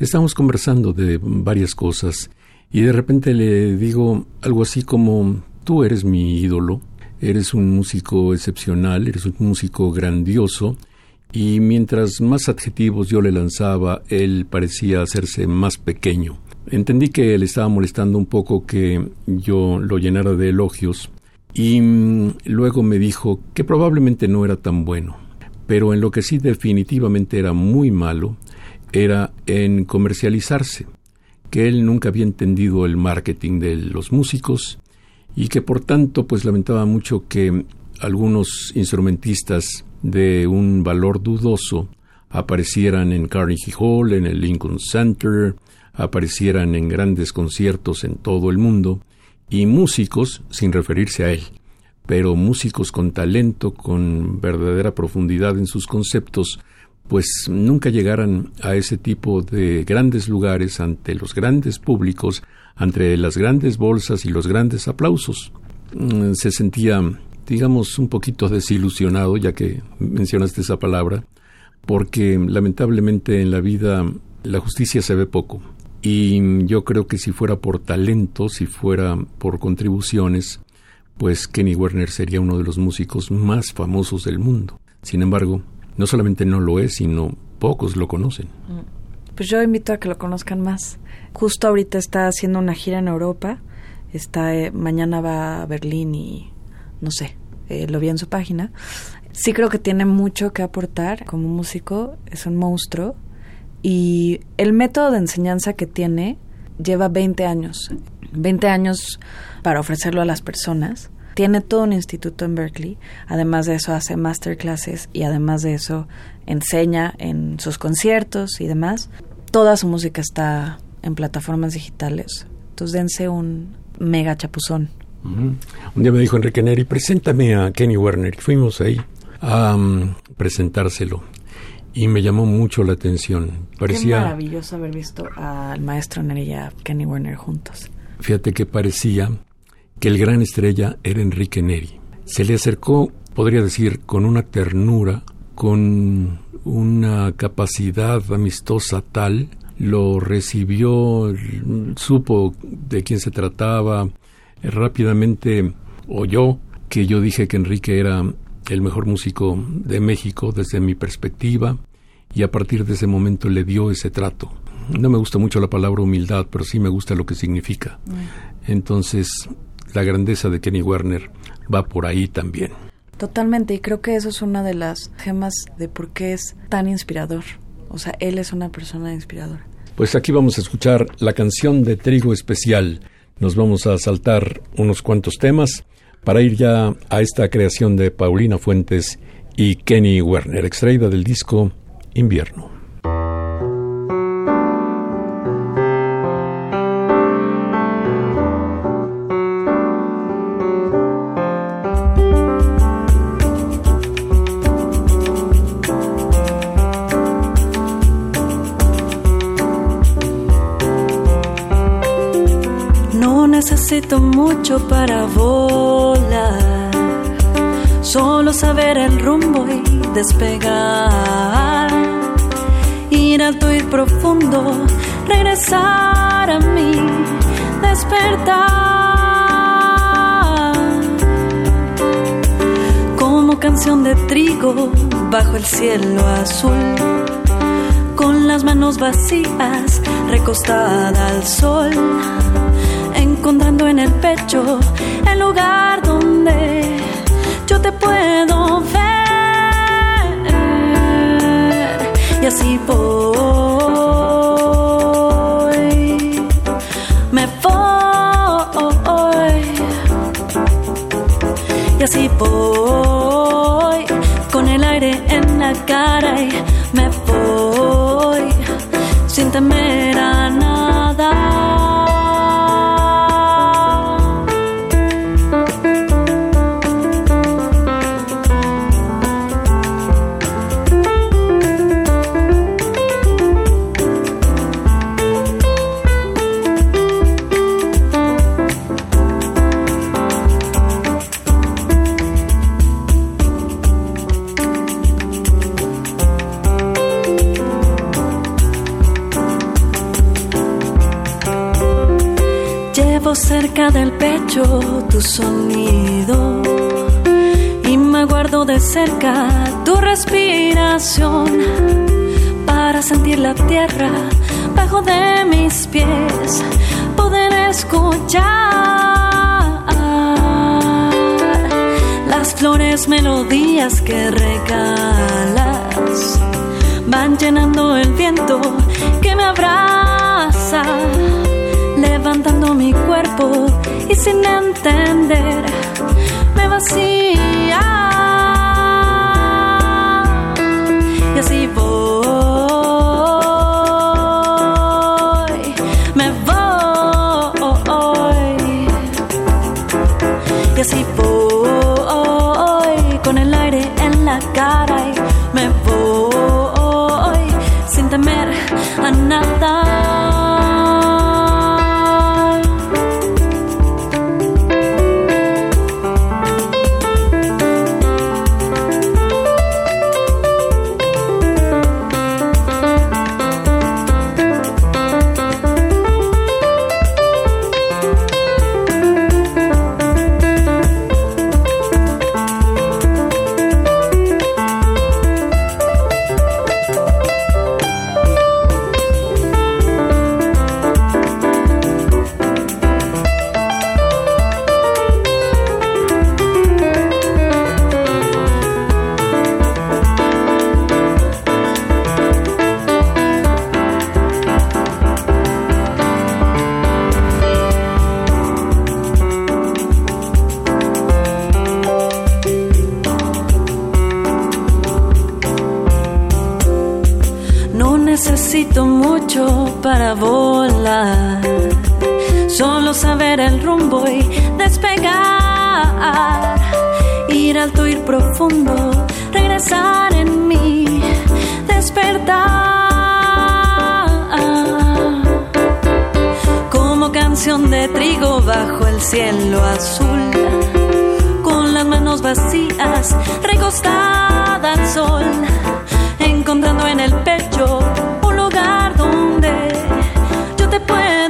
Estamos conversando de varias cosas y de repente le digo algo así como, tú eres mi ídolo, eres un músico excepcional, eres un músico grandioso, y mientras más adjetivos yo le lanzaba, él parecía hacerse más pequeño. Entendí que le estaba molestando un poco que yo lo llenara de elogios, y mm, luego me dijo que probablemente no era tan bueno, pero en lo que sí definitivamente era muy malo, era en comercializarse, que él nunca había entendido el marketing de los músicos y que por tanto pues lamentaba mucho que algunos instrumentistas de un valor dudoso aparecieran en Carnegie Hall, en el Lincoln Center, aparecieran en grandes conciertos en todo el mundo, y músicos, sin referirse a él, pero músicos con talento, con verdadera profundidad en sus conceptos, pues nunca llegaran a ese tipo de grandes lugares ante los grandes públicos, ante las grandes bolsas y los grandes aplausos. Mm, se sentía, digamos, un poquito desilusionado, ya que mencionaste esa palabra, porque lamentablemente en la vida la justicia se ve poco. Y yo creo que si fuera por talento, si fuera por contribuciones, pues Kenny Werner sería uno de los músicos más famosos del mundo. Sin embargo, no solamente no lo es, sino pocos lo conocen. Mm. Pues yo invito a que lo conozcan más. Justo ahorita está haciendo una gira en Europa. Está eh, mañana va a Berlín y no sé, eh, lo vi en su página. Sí creo que tiene mucho que aportar como músico. Es un monstruo y el método de enseñanza que tiene lleva 20 años. 20 años para ofrecerlo a las personas. Tiene todo un instituto en Berkeley. Además de eso hace masterclasses y además de eso enseña en sus conciertos y demás. Toda su música está en plataformas digitales. Entonces dense un mega chapuzón. Un día me dijo Enrique Neri, preséntame a Kenny Werner. Fuimos ahí a mm, presentárselo y me llamó mucho la atención. Parecía Qué maravilloso haber visto al maestro Neri y a Kenny Werner juntos. Fíjate que parecía que el gran estrella era Enrique Neri. Se le acercó, podría decir, con una ternura, con una capacidad amistosa tal, lo recibió, supo de quién se trataba, rápidamente oyó que yo dije que Enrique era el mejor músico de México desde mi perspectiva y a partir de ese momento le dio ese trato. No me gusta mucho la palabra humildad, pero sí me gusta lo que significa. Mm. Entonces, la grandeza de Kenny Werner va por ahí también. Totalmente, y creo que eso es una de las gemas de por qué es tan inspirador. O sea, él es una persona inspiradora. Pues aquí vamos a escuchar la canción de Trigo Especial. Nos vamos a saltar unos cuantos temas para ir ya a esta creación de Paulina Fuentes y Kenny Werner, extraída del disco Invierno. Necesito mucho para volar, solo saber el rumbo y despegar, ir alto y profundo, regresar a mí, despertar. Como canción de trigo bajo el cielo azul, con las manos vacías, recostada al sol encontrando en el pecho el lugar donde yo te puedo ver. Y así voy, me voy. Y así voy, con el aire en la cara y me voy, sin temer a nada. Cerca del pecho tu sonido y me guardo de cerca tu respiración para sentir la tierra bajo de mis pies, poder escuchar las flores melodías que regalas. Van llenando el viento que me abraza levantando mi cuerpo y sin entender me vacía. Para volar, solo saber el rumbo y despegar, ir alto, ir profundo, regresar en mí, despertar. Como canción de trigo bajo el cielo azul, con las manos vacías, recostada al sol, encontrando en el pecho when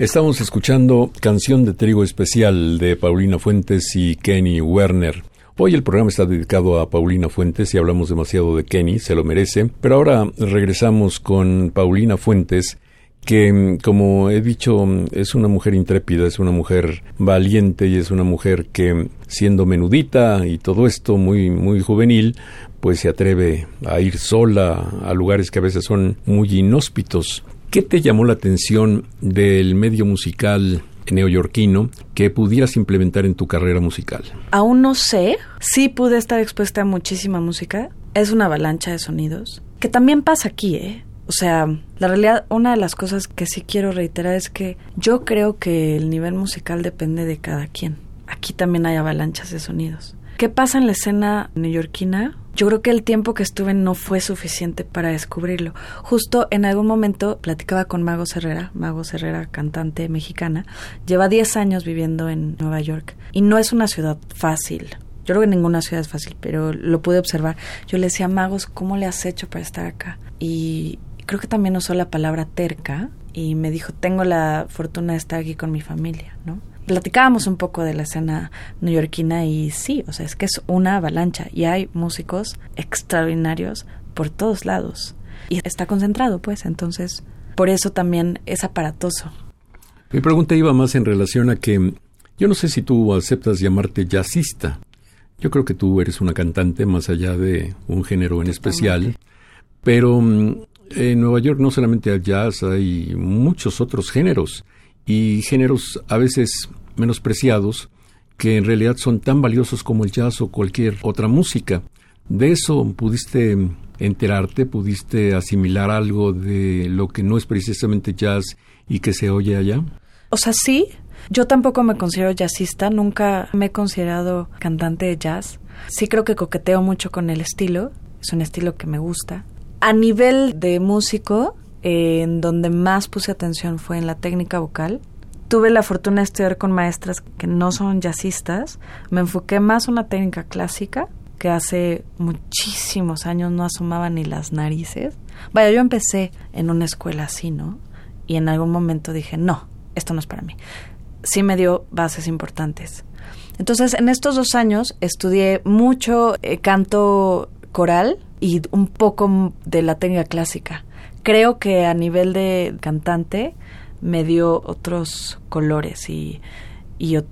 Estamos escuchando Canción de Trigo Especial de Paulina Fuentes y Kenny Werner. Hoy el programa está dedicado a Paulina Fuentes y hablamos demasiado de Kenny, se lo merece, pero ahora regresamos con Paulina Fuentes que como he dicho es una mujer intrépida, es una mujer valiente y es una mujer que siendo menudita y todo esto muy muy juvenil, pues se atreve a ir sola a lugares que a veces son muy inhóspitos. ¿Qué te llamó la atención del medio musical neoyorquino que pudieras implementar en tu carrera musical? Aún no sé. Sí pude estar expuesta a muchísima música. Es una avalancha de sonidos. Que también pasa aquí, ¿eh? O sea, la realidad, una de las cosas que sí quiero reiterar es que yo creo que el nivel musical depende de cada quien. Aquí también hay avalanchas de sonidos. ¿Qué pasa en la escena neoyorquina? Yo creo que el tiempo que estuve no fue suficiente para descubrirlo. Justo en algún momento platicaba con Mago Herrera, Mago Herrera, cantante mexicana, lleva 10 años viviendo en Nueva York y no es una ciudad fácil. Yo creo que ninguna ciudad es fácil, pero lo pude observar. Yo le decía, Magos, ¿cómo le has hecho para estar acá? Y creo que también usó la palabra terca y me dijo, tengo la fortuna de estar aquí con mi familia, ¿no? Platicábamos un poco de la escena neoyorquina y sí, o sea, es que es una avalancha y hay músicos extraordinarios por todos lados y está concentrado, pues, entonces por eso también es aparatoso. Mi pregunta iba más en relación a que yo no sé si tú aceptas llamarte jazzista. Yo creo que tú eres una cantante más allá de un género en especial, pero mm, en Nueva York no solamente hay jazz, hay muchos otros géneros y géneros a veces menospreciados que en realidad son tan valiosos como el jazz o cualquier otra música. ¿De eso pudiste enterarte, pudiste asimilar algo de lo que no es precisamente jazz y que se oye allá? O sea, sí. Yo tampoco me considero jazzista, nunca me he considerado cantante de jazz. Sí creo que coqueteo mucho con el estilo, es un estilo que me gusta. A nivel de músico, en donde más puse atención fue en la técnica vocal. Tuve la fortuna de estudiar con maestras que no son jazzistas. Me enfoqué más en una técnica clásica que hace muchísimos años no asomaba ni las narices. Vaya, yo empecé en una escuela así, ¿no? Y en algún momento dije, no, esto no es para mí. Sí me dio bases importantes. Entonces, en estos dos años estudié mucho eh, canto coral y un poco de la técnica clásica. Creo que a nivel de cantante me dio otros colores y,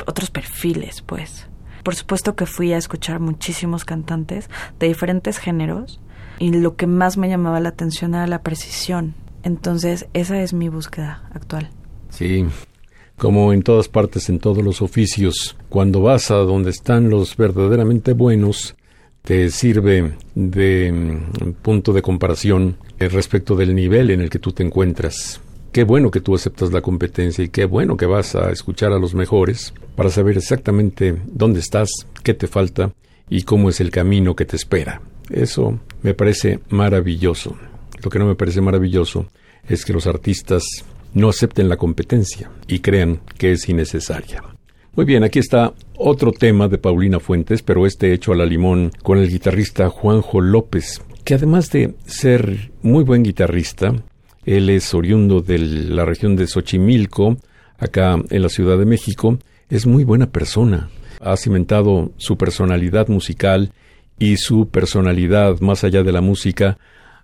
otros perfiles, pues. Por supuesto que fui a escuchar muchísimos cantantes de diferentes géneros y lo que más me llamaba la atención era la precisión. Entonces, esa es mi búsqueda actual. Sí, como en todas partes, en todos los oficios, cuando vas a donde están los verdaderamente buenos, te sirve de mm, punto de comparación respecto del nivel en el que tú te encuentras. Qué bueno que tú aceptas la competencia y qué bueno que vas a escuchar a los mejores para saber exactamente dónde estás, qué te falta y cómo es el camino que te espera. Eso me parece maravilloso. Lo que no me parece maravilloso es que los artistas no acepten la competencia y crean que es innecesaria. Muy bien, aquí está otro tema de Paulina Fuentes, pero este hecho a la limón con el guitarrista Juanjo López, que además de ser muy buen guitarrista, él es oriundo de la región de Xochimilco, acá en la Ciudad de México. Es muy buena persona. Ha cimentado su personalidad musical y su personalidad más allá de la música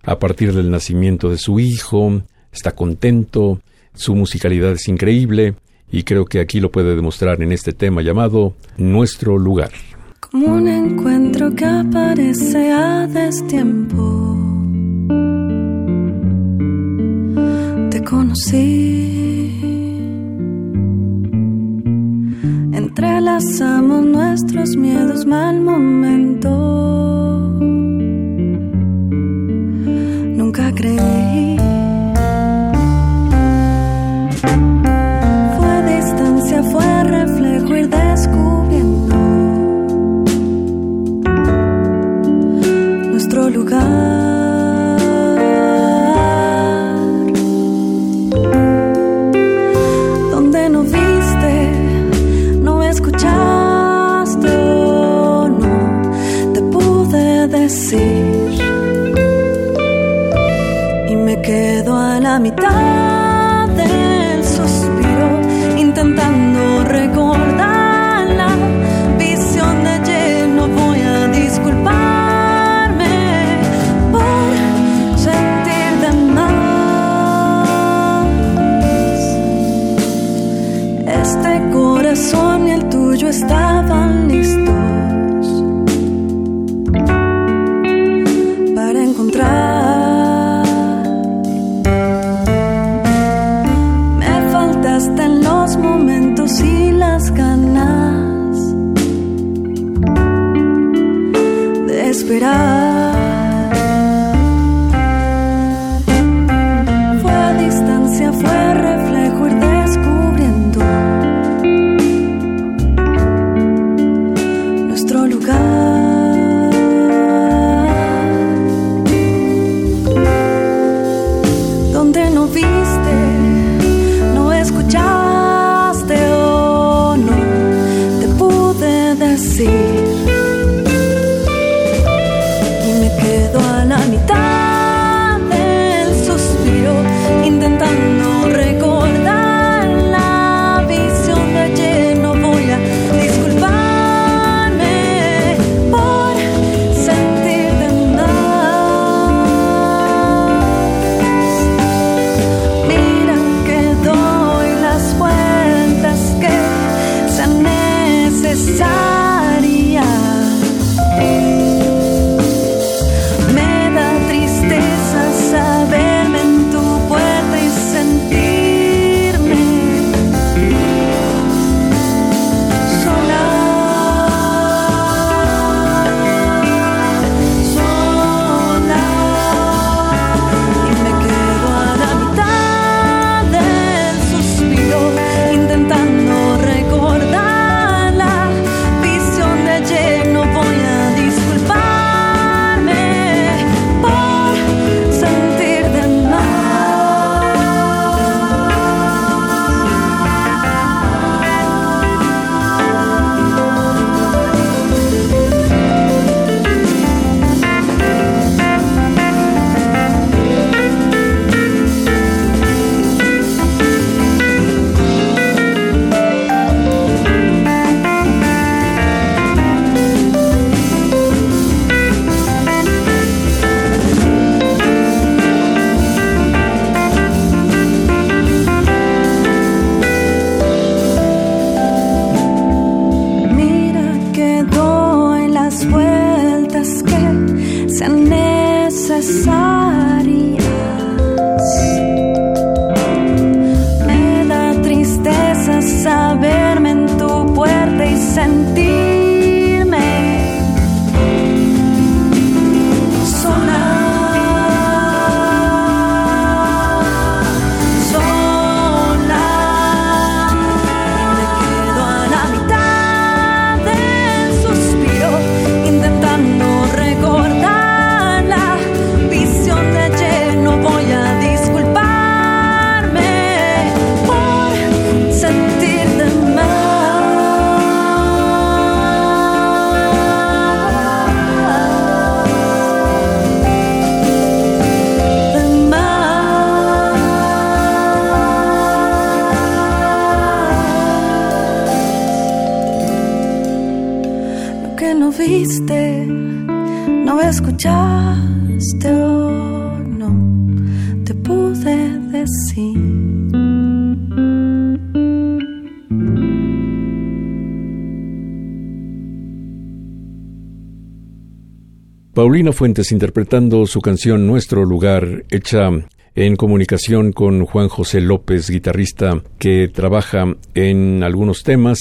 a partir del nacimiento de su hijo. Está contento. Su musicalidad es increíble y creo que aquí lo puede demostrar en este tema llamado Nuestro lugar. Como un encuentro que aparece a destiempo conocí. Entrelazamos nuestros miedos mal momento. Nunca creí. Lugar. Paulina Fuentes interpretando su canción Nuestro lugar, hecha en comunicación con Juan José López, guitarrista que trabaja en algunos temas,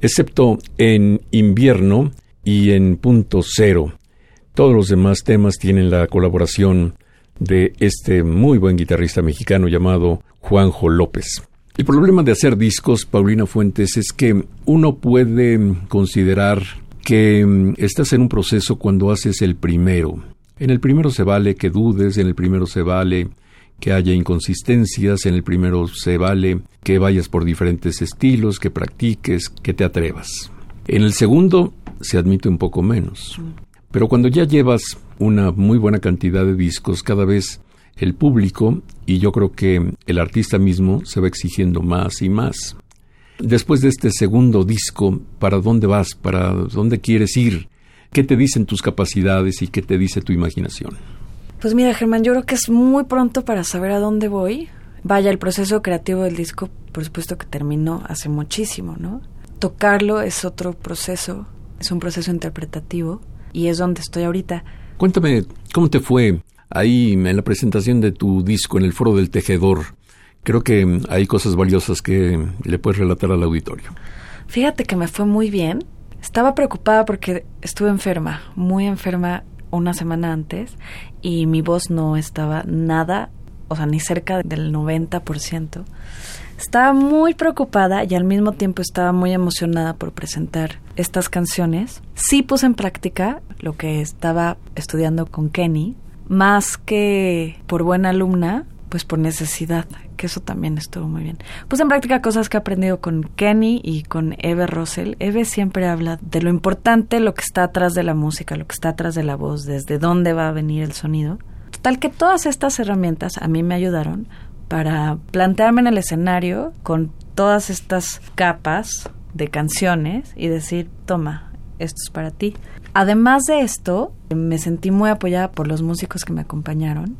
excepto en invierno y en punto cero. Todos los demás temas tienen la colaboración de este muy buen guitarrista mexicano llamado Juanjo López. El problema de hacer discos, Paulina Fuentes, es que uno puede considerar que mm, estás en un proceso cuando haces el primero. En el primero se vale que dudes, en el primero se vale que haya inconsistencias, en el primero se vale que vayas por diferentes estilos, que practiques, que te atrevas. En el segundo se admite un poco menos. Pero cuando ya llevas una muy buena cantidad de discos, cada vez el público y yo creo que el artista mismo se va exigiendo más y más. Después de este segundo disco, ¿para dónde vas? ¿Para dónde quieres ir? ¿Qué te dicen tus capacidades y qué te dice tu imaginación? Pues mira, Germán, yo creo que es muy pronto para saber a dónde voy. Vaya, el proceso creativo del disco, por supuesto que terminó hace muchísimo, ¿no? Tocarlo es otro proceso, es un proceso interpretativo y es donde estoy ahorita. Cuéntame, ¿cómo te fue ahí en la presentación de tu disco en el Foro del Tejedor? Creo que hay cosas valiosas que le puedes relatar al auditorio. Fíjate que me fue muy bien. Estaba preocupada porque estuve enferma, muy enferma una semana antes y mi voz no estaba nada, o sea, ni cerca del 90%. Estaba muy preocupada y al mismo tiempo estaba muy emocionada por presentar estas canciones. Sí puse en práctica lo que estaba estudiando con Kenny, más que por buena alumna, pues por necesidad que eso también estuvo muy bien. Puse en práctica cosas que he aprendido con Kenny y con Eve Russell. Eve siempre habla de lo importante, lo que está atrás de la música, lo que está atrás de la voz, desde dónde va a venir el sonido. Total que todas estas herramientas a mí me ayudaron para plantearme en el escenario con todas estas capas de canciones y decir, toma, esto es para ti. Además de esto, me sentí muy apoyada por los músicos que me acompañaron.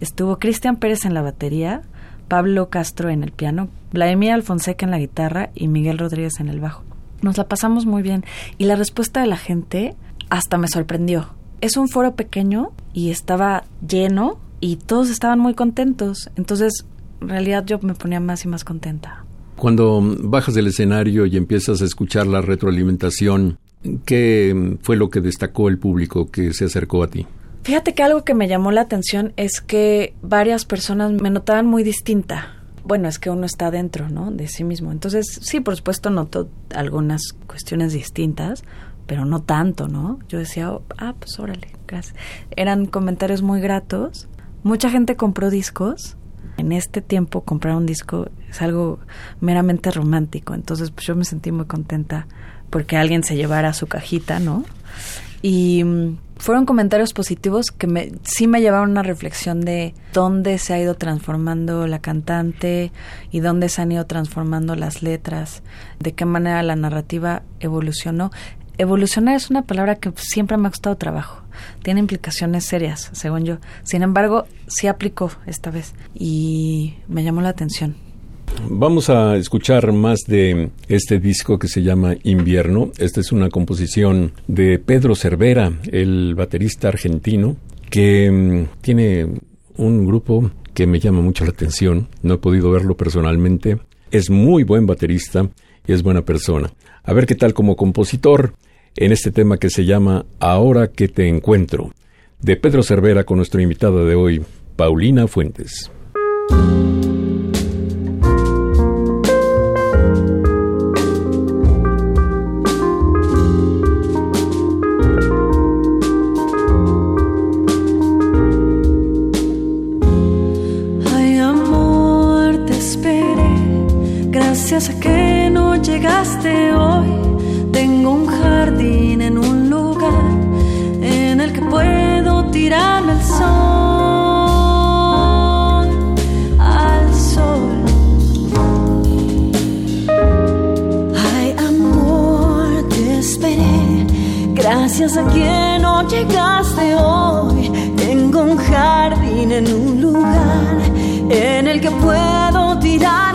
Estuvo Cristian Pérez en la batería, Pablo Castro en el piano, Vladimir Alfonseca en la guitarra y Miguel Rodríguez en el bajo. Nos la pasamos muy bien y la respuesta de la gente hasta me sorprendió. Es un foro pequeño y estaba lleno y todos estaban muy contentos. Entonces, en realidad yo me ponía más y más contenta. Cuando bajas del escenario y empiezas a escuchar la retroalimentación, ¿qué fue lo que destacó el público que se acercó a ti? Fíjate que algo que me llamó la atención es que varias personas me notaban muy distinta. Bueno, es que uno está dentro, ¿no? De sí mismo. Entonces, sí, por supuesto, noto algunas cuestiones distintas, pero no tanto, ¿no? Yo decía, oh, ah, pues órale, gracias. Eran comentarios muy gratos. Mucha gente compró discos. En este tiempo comprar un disco es algo meramente romántico. Entonces, pues yo me sentí muy contenta porque alguien se llevara su cajita, ¿no? Y mm, fueron comentarios positivos que me, sí me llevaron a una reflexión de dónde se ha ido transformando la cantante y dónde se han ido transformando las letras, de qué manera la narrativa evolucionó. Evolucionar es una palabra que siempre me ha costado trabajo. Tiene implicaciones serias, según yo. Sin embargo, sí aplicó esta vez y me llamó la atención. Vamos a escuchar más de este disco que se llama Invierno. Esta es una composición de Pedro Cervera, el baterista argentino, que mm, tiene un grupo que me llama mucho la atención. No he podido verlo personalmente. Es muy buen baterista y es buena persona. A ver qué tal como compositor en este tema que se llama Ahora que te encuentro, de Pedro Cervera con nuestra invitada de hoy, Paulina Fuentes. Gracias a que no llegaste hoy, tengo un jardín en un lugar en el que puedo tirarme al sol, al sol. Ay, amor, te esperé, gracias a que no llegaste hoy, tengo un jardín en un lugar en el que puedo tirarme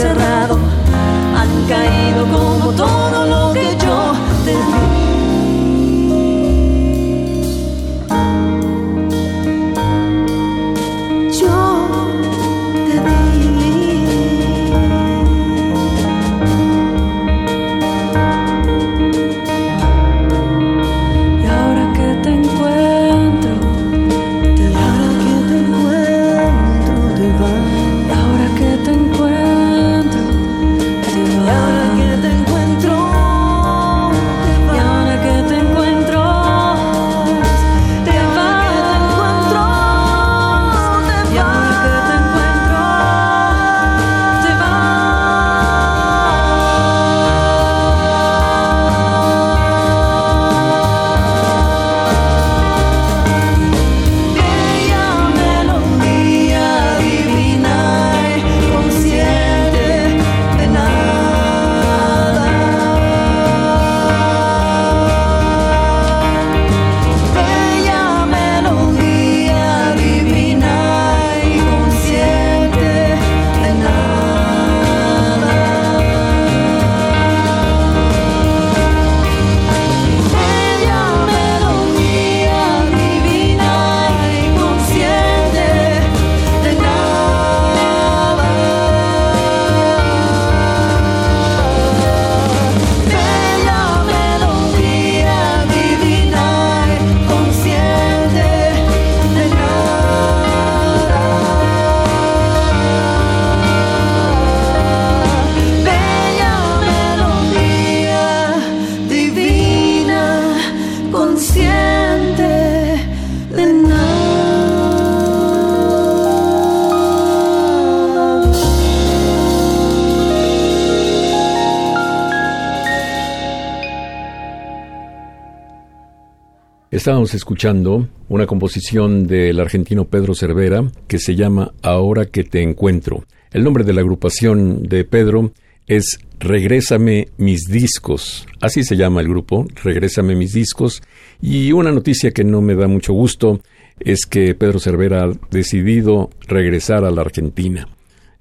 cerrar. Estábamos escuchando una composición del argentino Pedro Cervera que se llama Ahora que te encuentro. El nombre de la agrupación de Pedro es Regrésame mis discos. Así se llama el grupo, Regrésame mis discos. Y una noticia que no me da mucho gusto es que Pedro Cervera ha decidido regresar a la Argentina.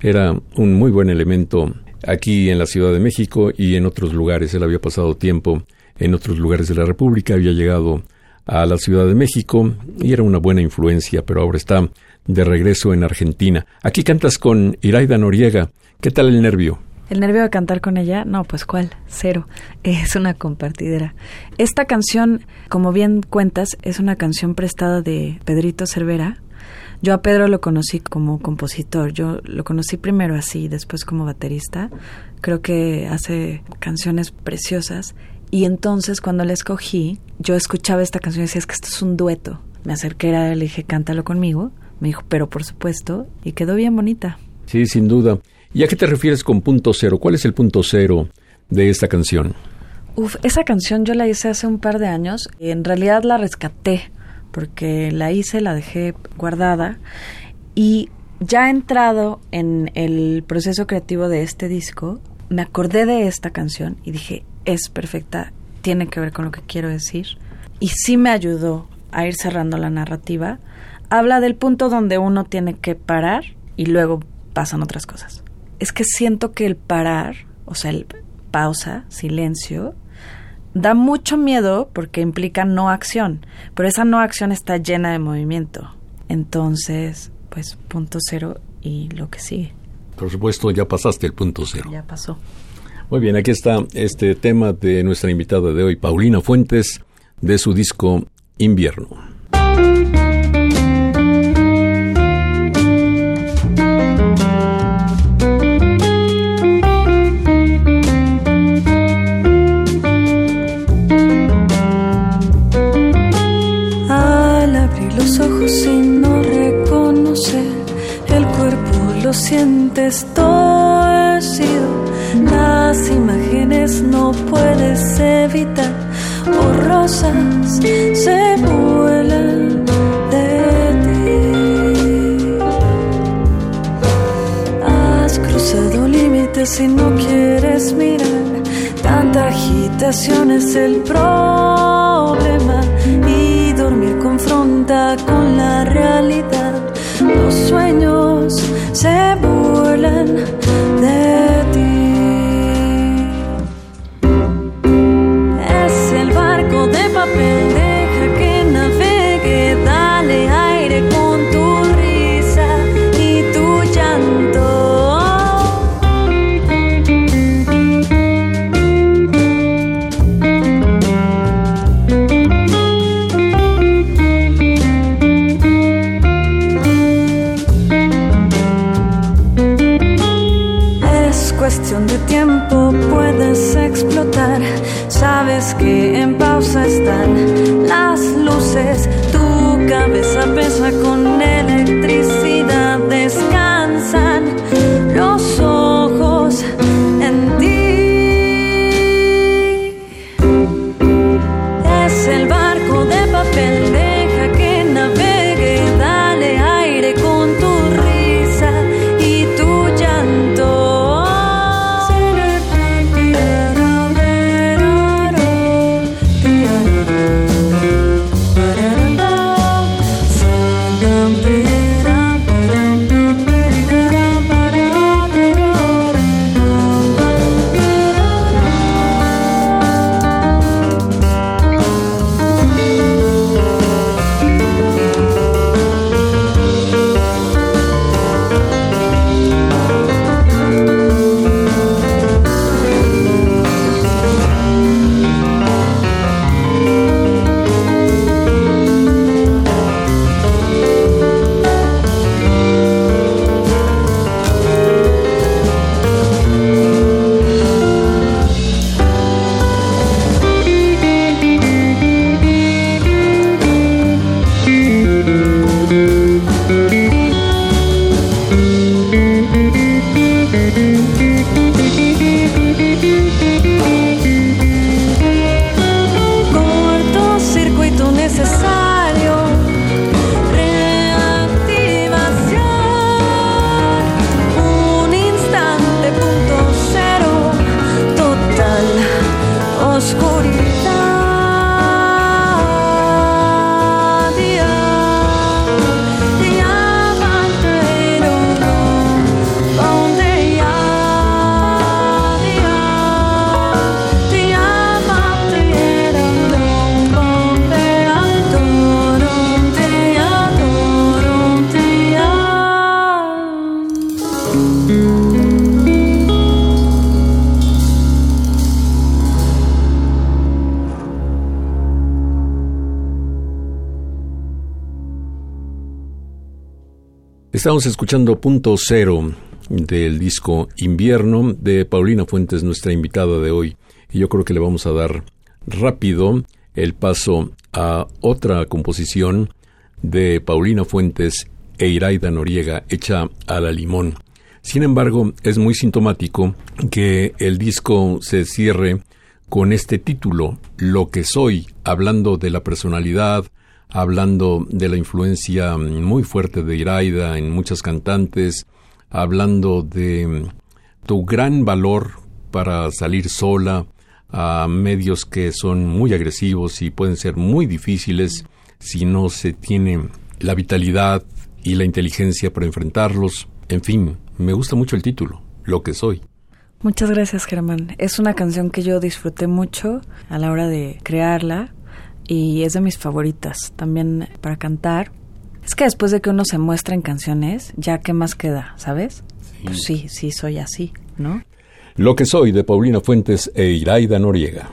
Era un muy buen elemento aquí en la Ciudad de México y en otros lugares. Él había pasado tiempo en otros lugares de la República, había llegado a la Ciudad de México y era una buena influencia, pero ahora está de regreso en Argentina. Aquí cantas con Iraida Noriega. ¿Qué tal el nervio? El nervio de cantar con ella, no, pues cuál, cero. Es una compartidera. Esta canción, como bien cuentas, es una canción prestada de Pedrito Cervera. Yo a Pedro lo conocí como compositor, yo lo conocí primero así, después como baterista. Creo que hace canciones preciosas y entonces cuando la escogí, yo escuchaba esta canción y decía, es que esto es un dueto. Me acerqué a él y le dije, cántalo conmigo. Me dijo, pero por supuesto, y quedó bien bonita. Sí, sin duda. ¿Y a qué te refieres con punto cero? ¿Cuál es el punto cero de esta canción? Uf, esa canción yo la hice hace un par de años y en realidad la rescaté porque la hice, la dejé guardada y ya entrado en el proceso creativo de este disco, me acordé de esta canción y dije, es perfecta, tiene que ver con lo que quiero decir. Y sí me ayudó a ir cerrando la narrativa. Habla del punto donde uno tiene que parar y luego pasan otras cosas. Es que siento que el parar, o sea, el pausa, silencio, da mucho miedo porque implica no acción, pero esa no acción está llena de movimiento. Entonces, pues punto cero y lo que sigue. Por supuesto, ya pasaste el punto cero. Ya pasó. Muy bien, aquí está este tema de nuestra invitada de hoy, Paulina Fuentes, de su disco Invierno. Al abrir Las imágenes no puedes evitar, borrosas se vuelan de ti. Has cruzado límites y no quieres mirar. Tanta agitación es el problema y dormir confronta con la realidad. Los sueños se burlan de Estamos escuchando Punto Cero del disco Invierno de Paulina Fuentes, nuestra invitada de hoy. Y yo creo que le vamos a dar rápido el paso a otra composición de Paulina Fuentes e Iraida Noriega, hecha a la limón. Sin embargo, es muy sintomático que el disco se cierre con este título, Lo que soy, hablando de la personalidad, hablando de la influencia muy fuerte de Iraida en muchas cantantes, hablando de tu gran valor para salir sola a medios que son muy agresivos y pueden ser muy difíciles si no se tiene la vitalidad y la inteligencia para enfrentarlos. En fin, me gusta mucho el título, Lo que soy. Muchas gracias, Germán. Es una canción que yo disfruté mucho a la hora de crearla y es de mis favoritas también para cantar. Es que después de que uno se muestra en canciones, ya qué más queda, ¿sabes? Sí. Pues sí, sí, soy así, ¿no? Lo que soy de Paulina Fuentes e Iraida Noriega.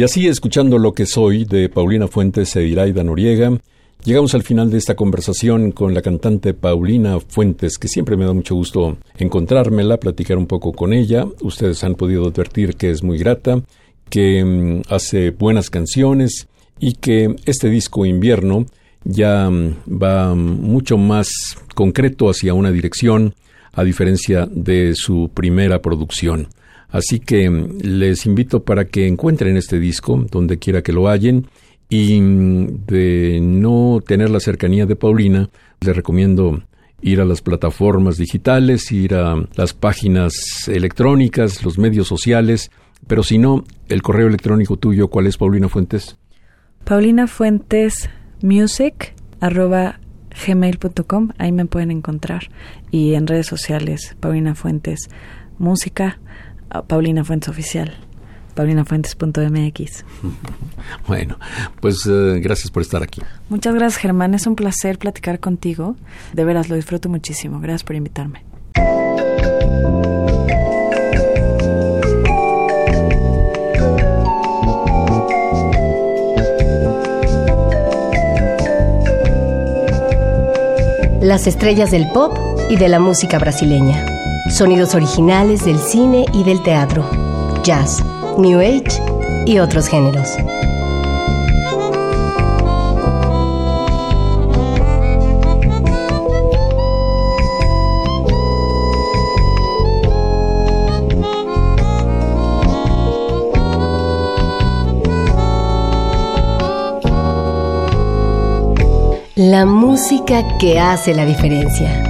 Y así, escuchando lo que soy de Paulina Fuentes e Noriega, llegamos al final de esta conversación con la cantante Paulina Fuentes, que siempre me da mucho gusto encontrármela, platicar un poco con ella. Ustedes han podido advertir que es muy grata, que mm, hace buenas canciones y que este disco invierno ya mm, va mucho más concreto hacia una dirección, a diferencia de su primera producción. Así que mm, les invito para que encuentren este disco donde quiera que lo hallen y mm, de no tener la cercanía de Paulina, les recomiendo ir a las plataformas digitales, ir a las páginas electrónicas, los medios sociales, pero si no, el correo electrónico tuyo, ¿cuál es Paulina Fuentes? Paulina Fuentes Music gmail.com, ahí me pueden encontrar y en redes sociales Paulina Fuentes Música Paulina Fuentes Oficial, paulinafuentes.mx. Bueno, pues eh, gracias por estar aquí. Muchas gracias, Germán. Es un placer platicar contigo. De veras, lo disfruto muchísimo. Gracias por invitarme. Las estrellas del pop y de la música brasileña. Sonidos originales del cine y del teatro, jazz, new age y otros géneros. La música que hace la diferencia.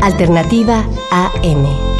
Alternativa AM.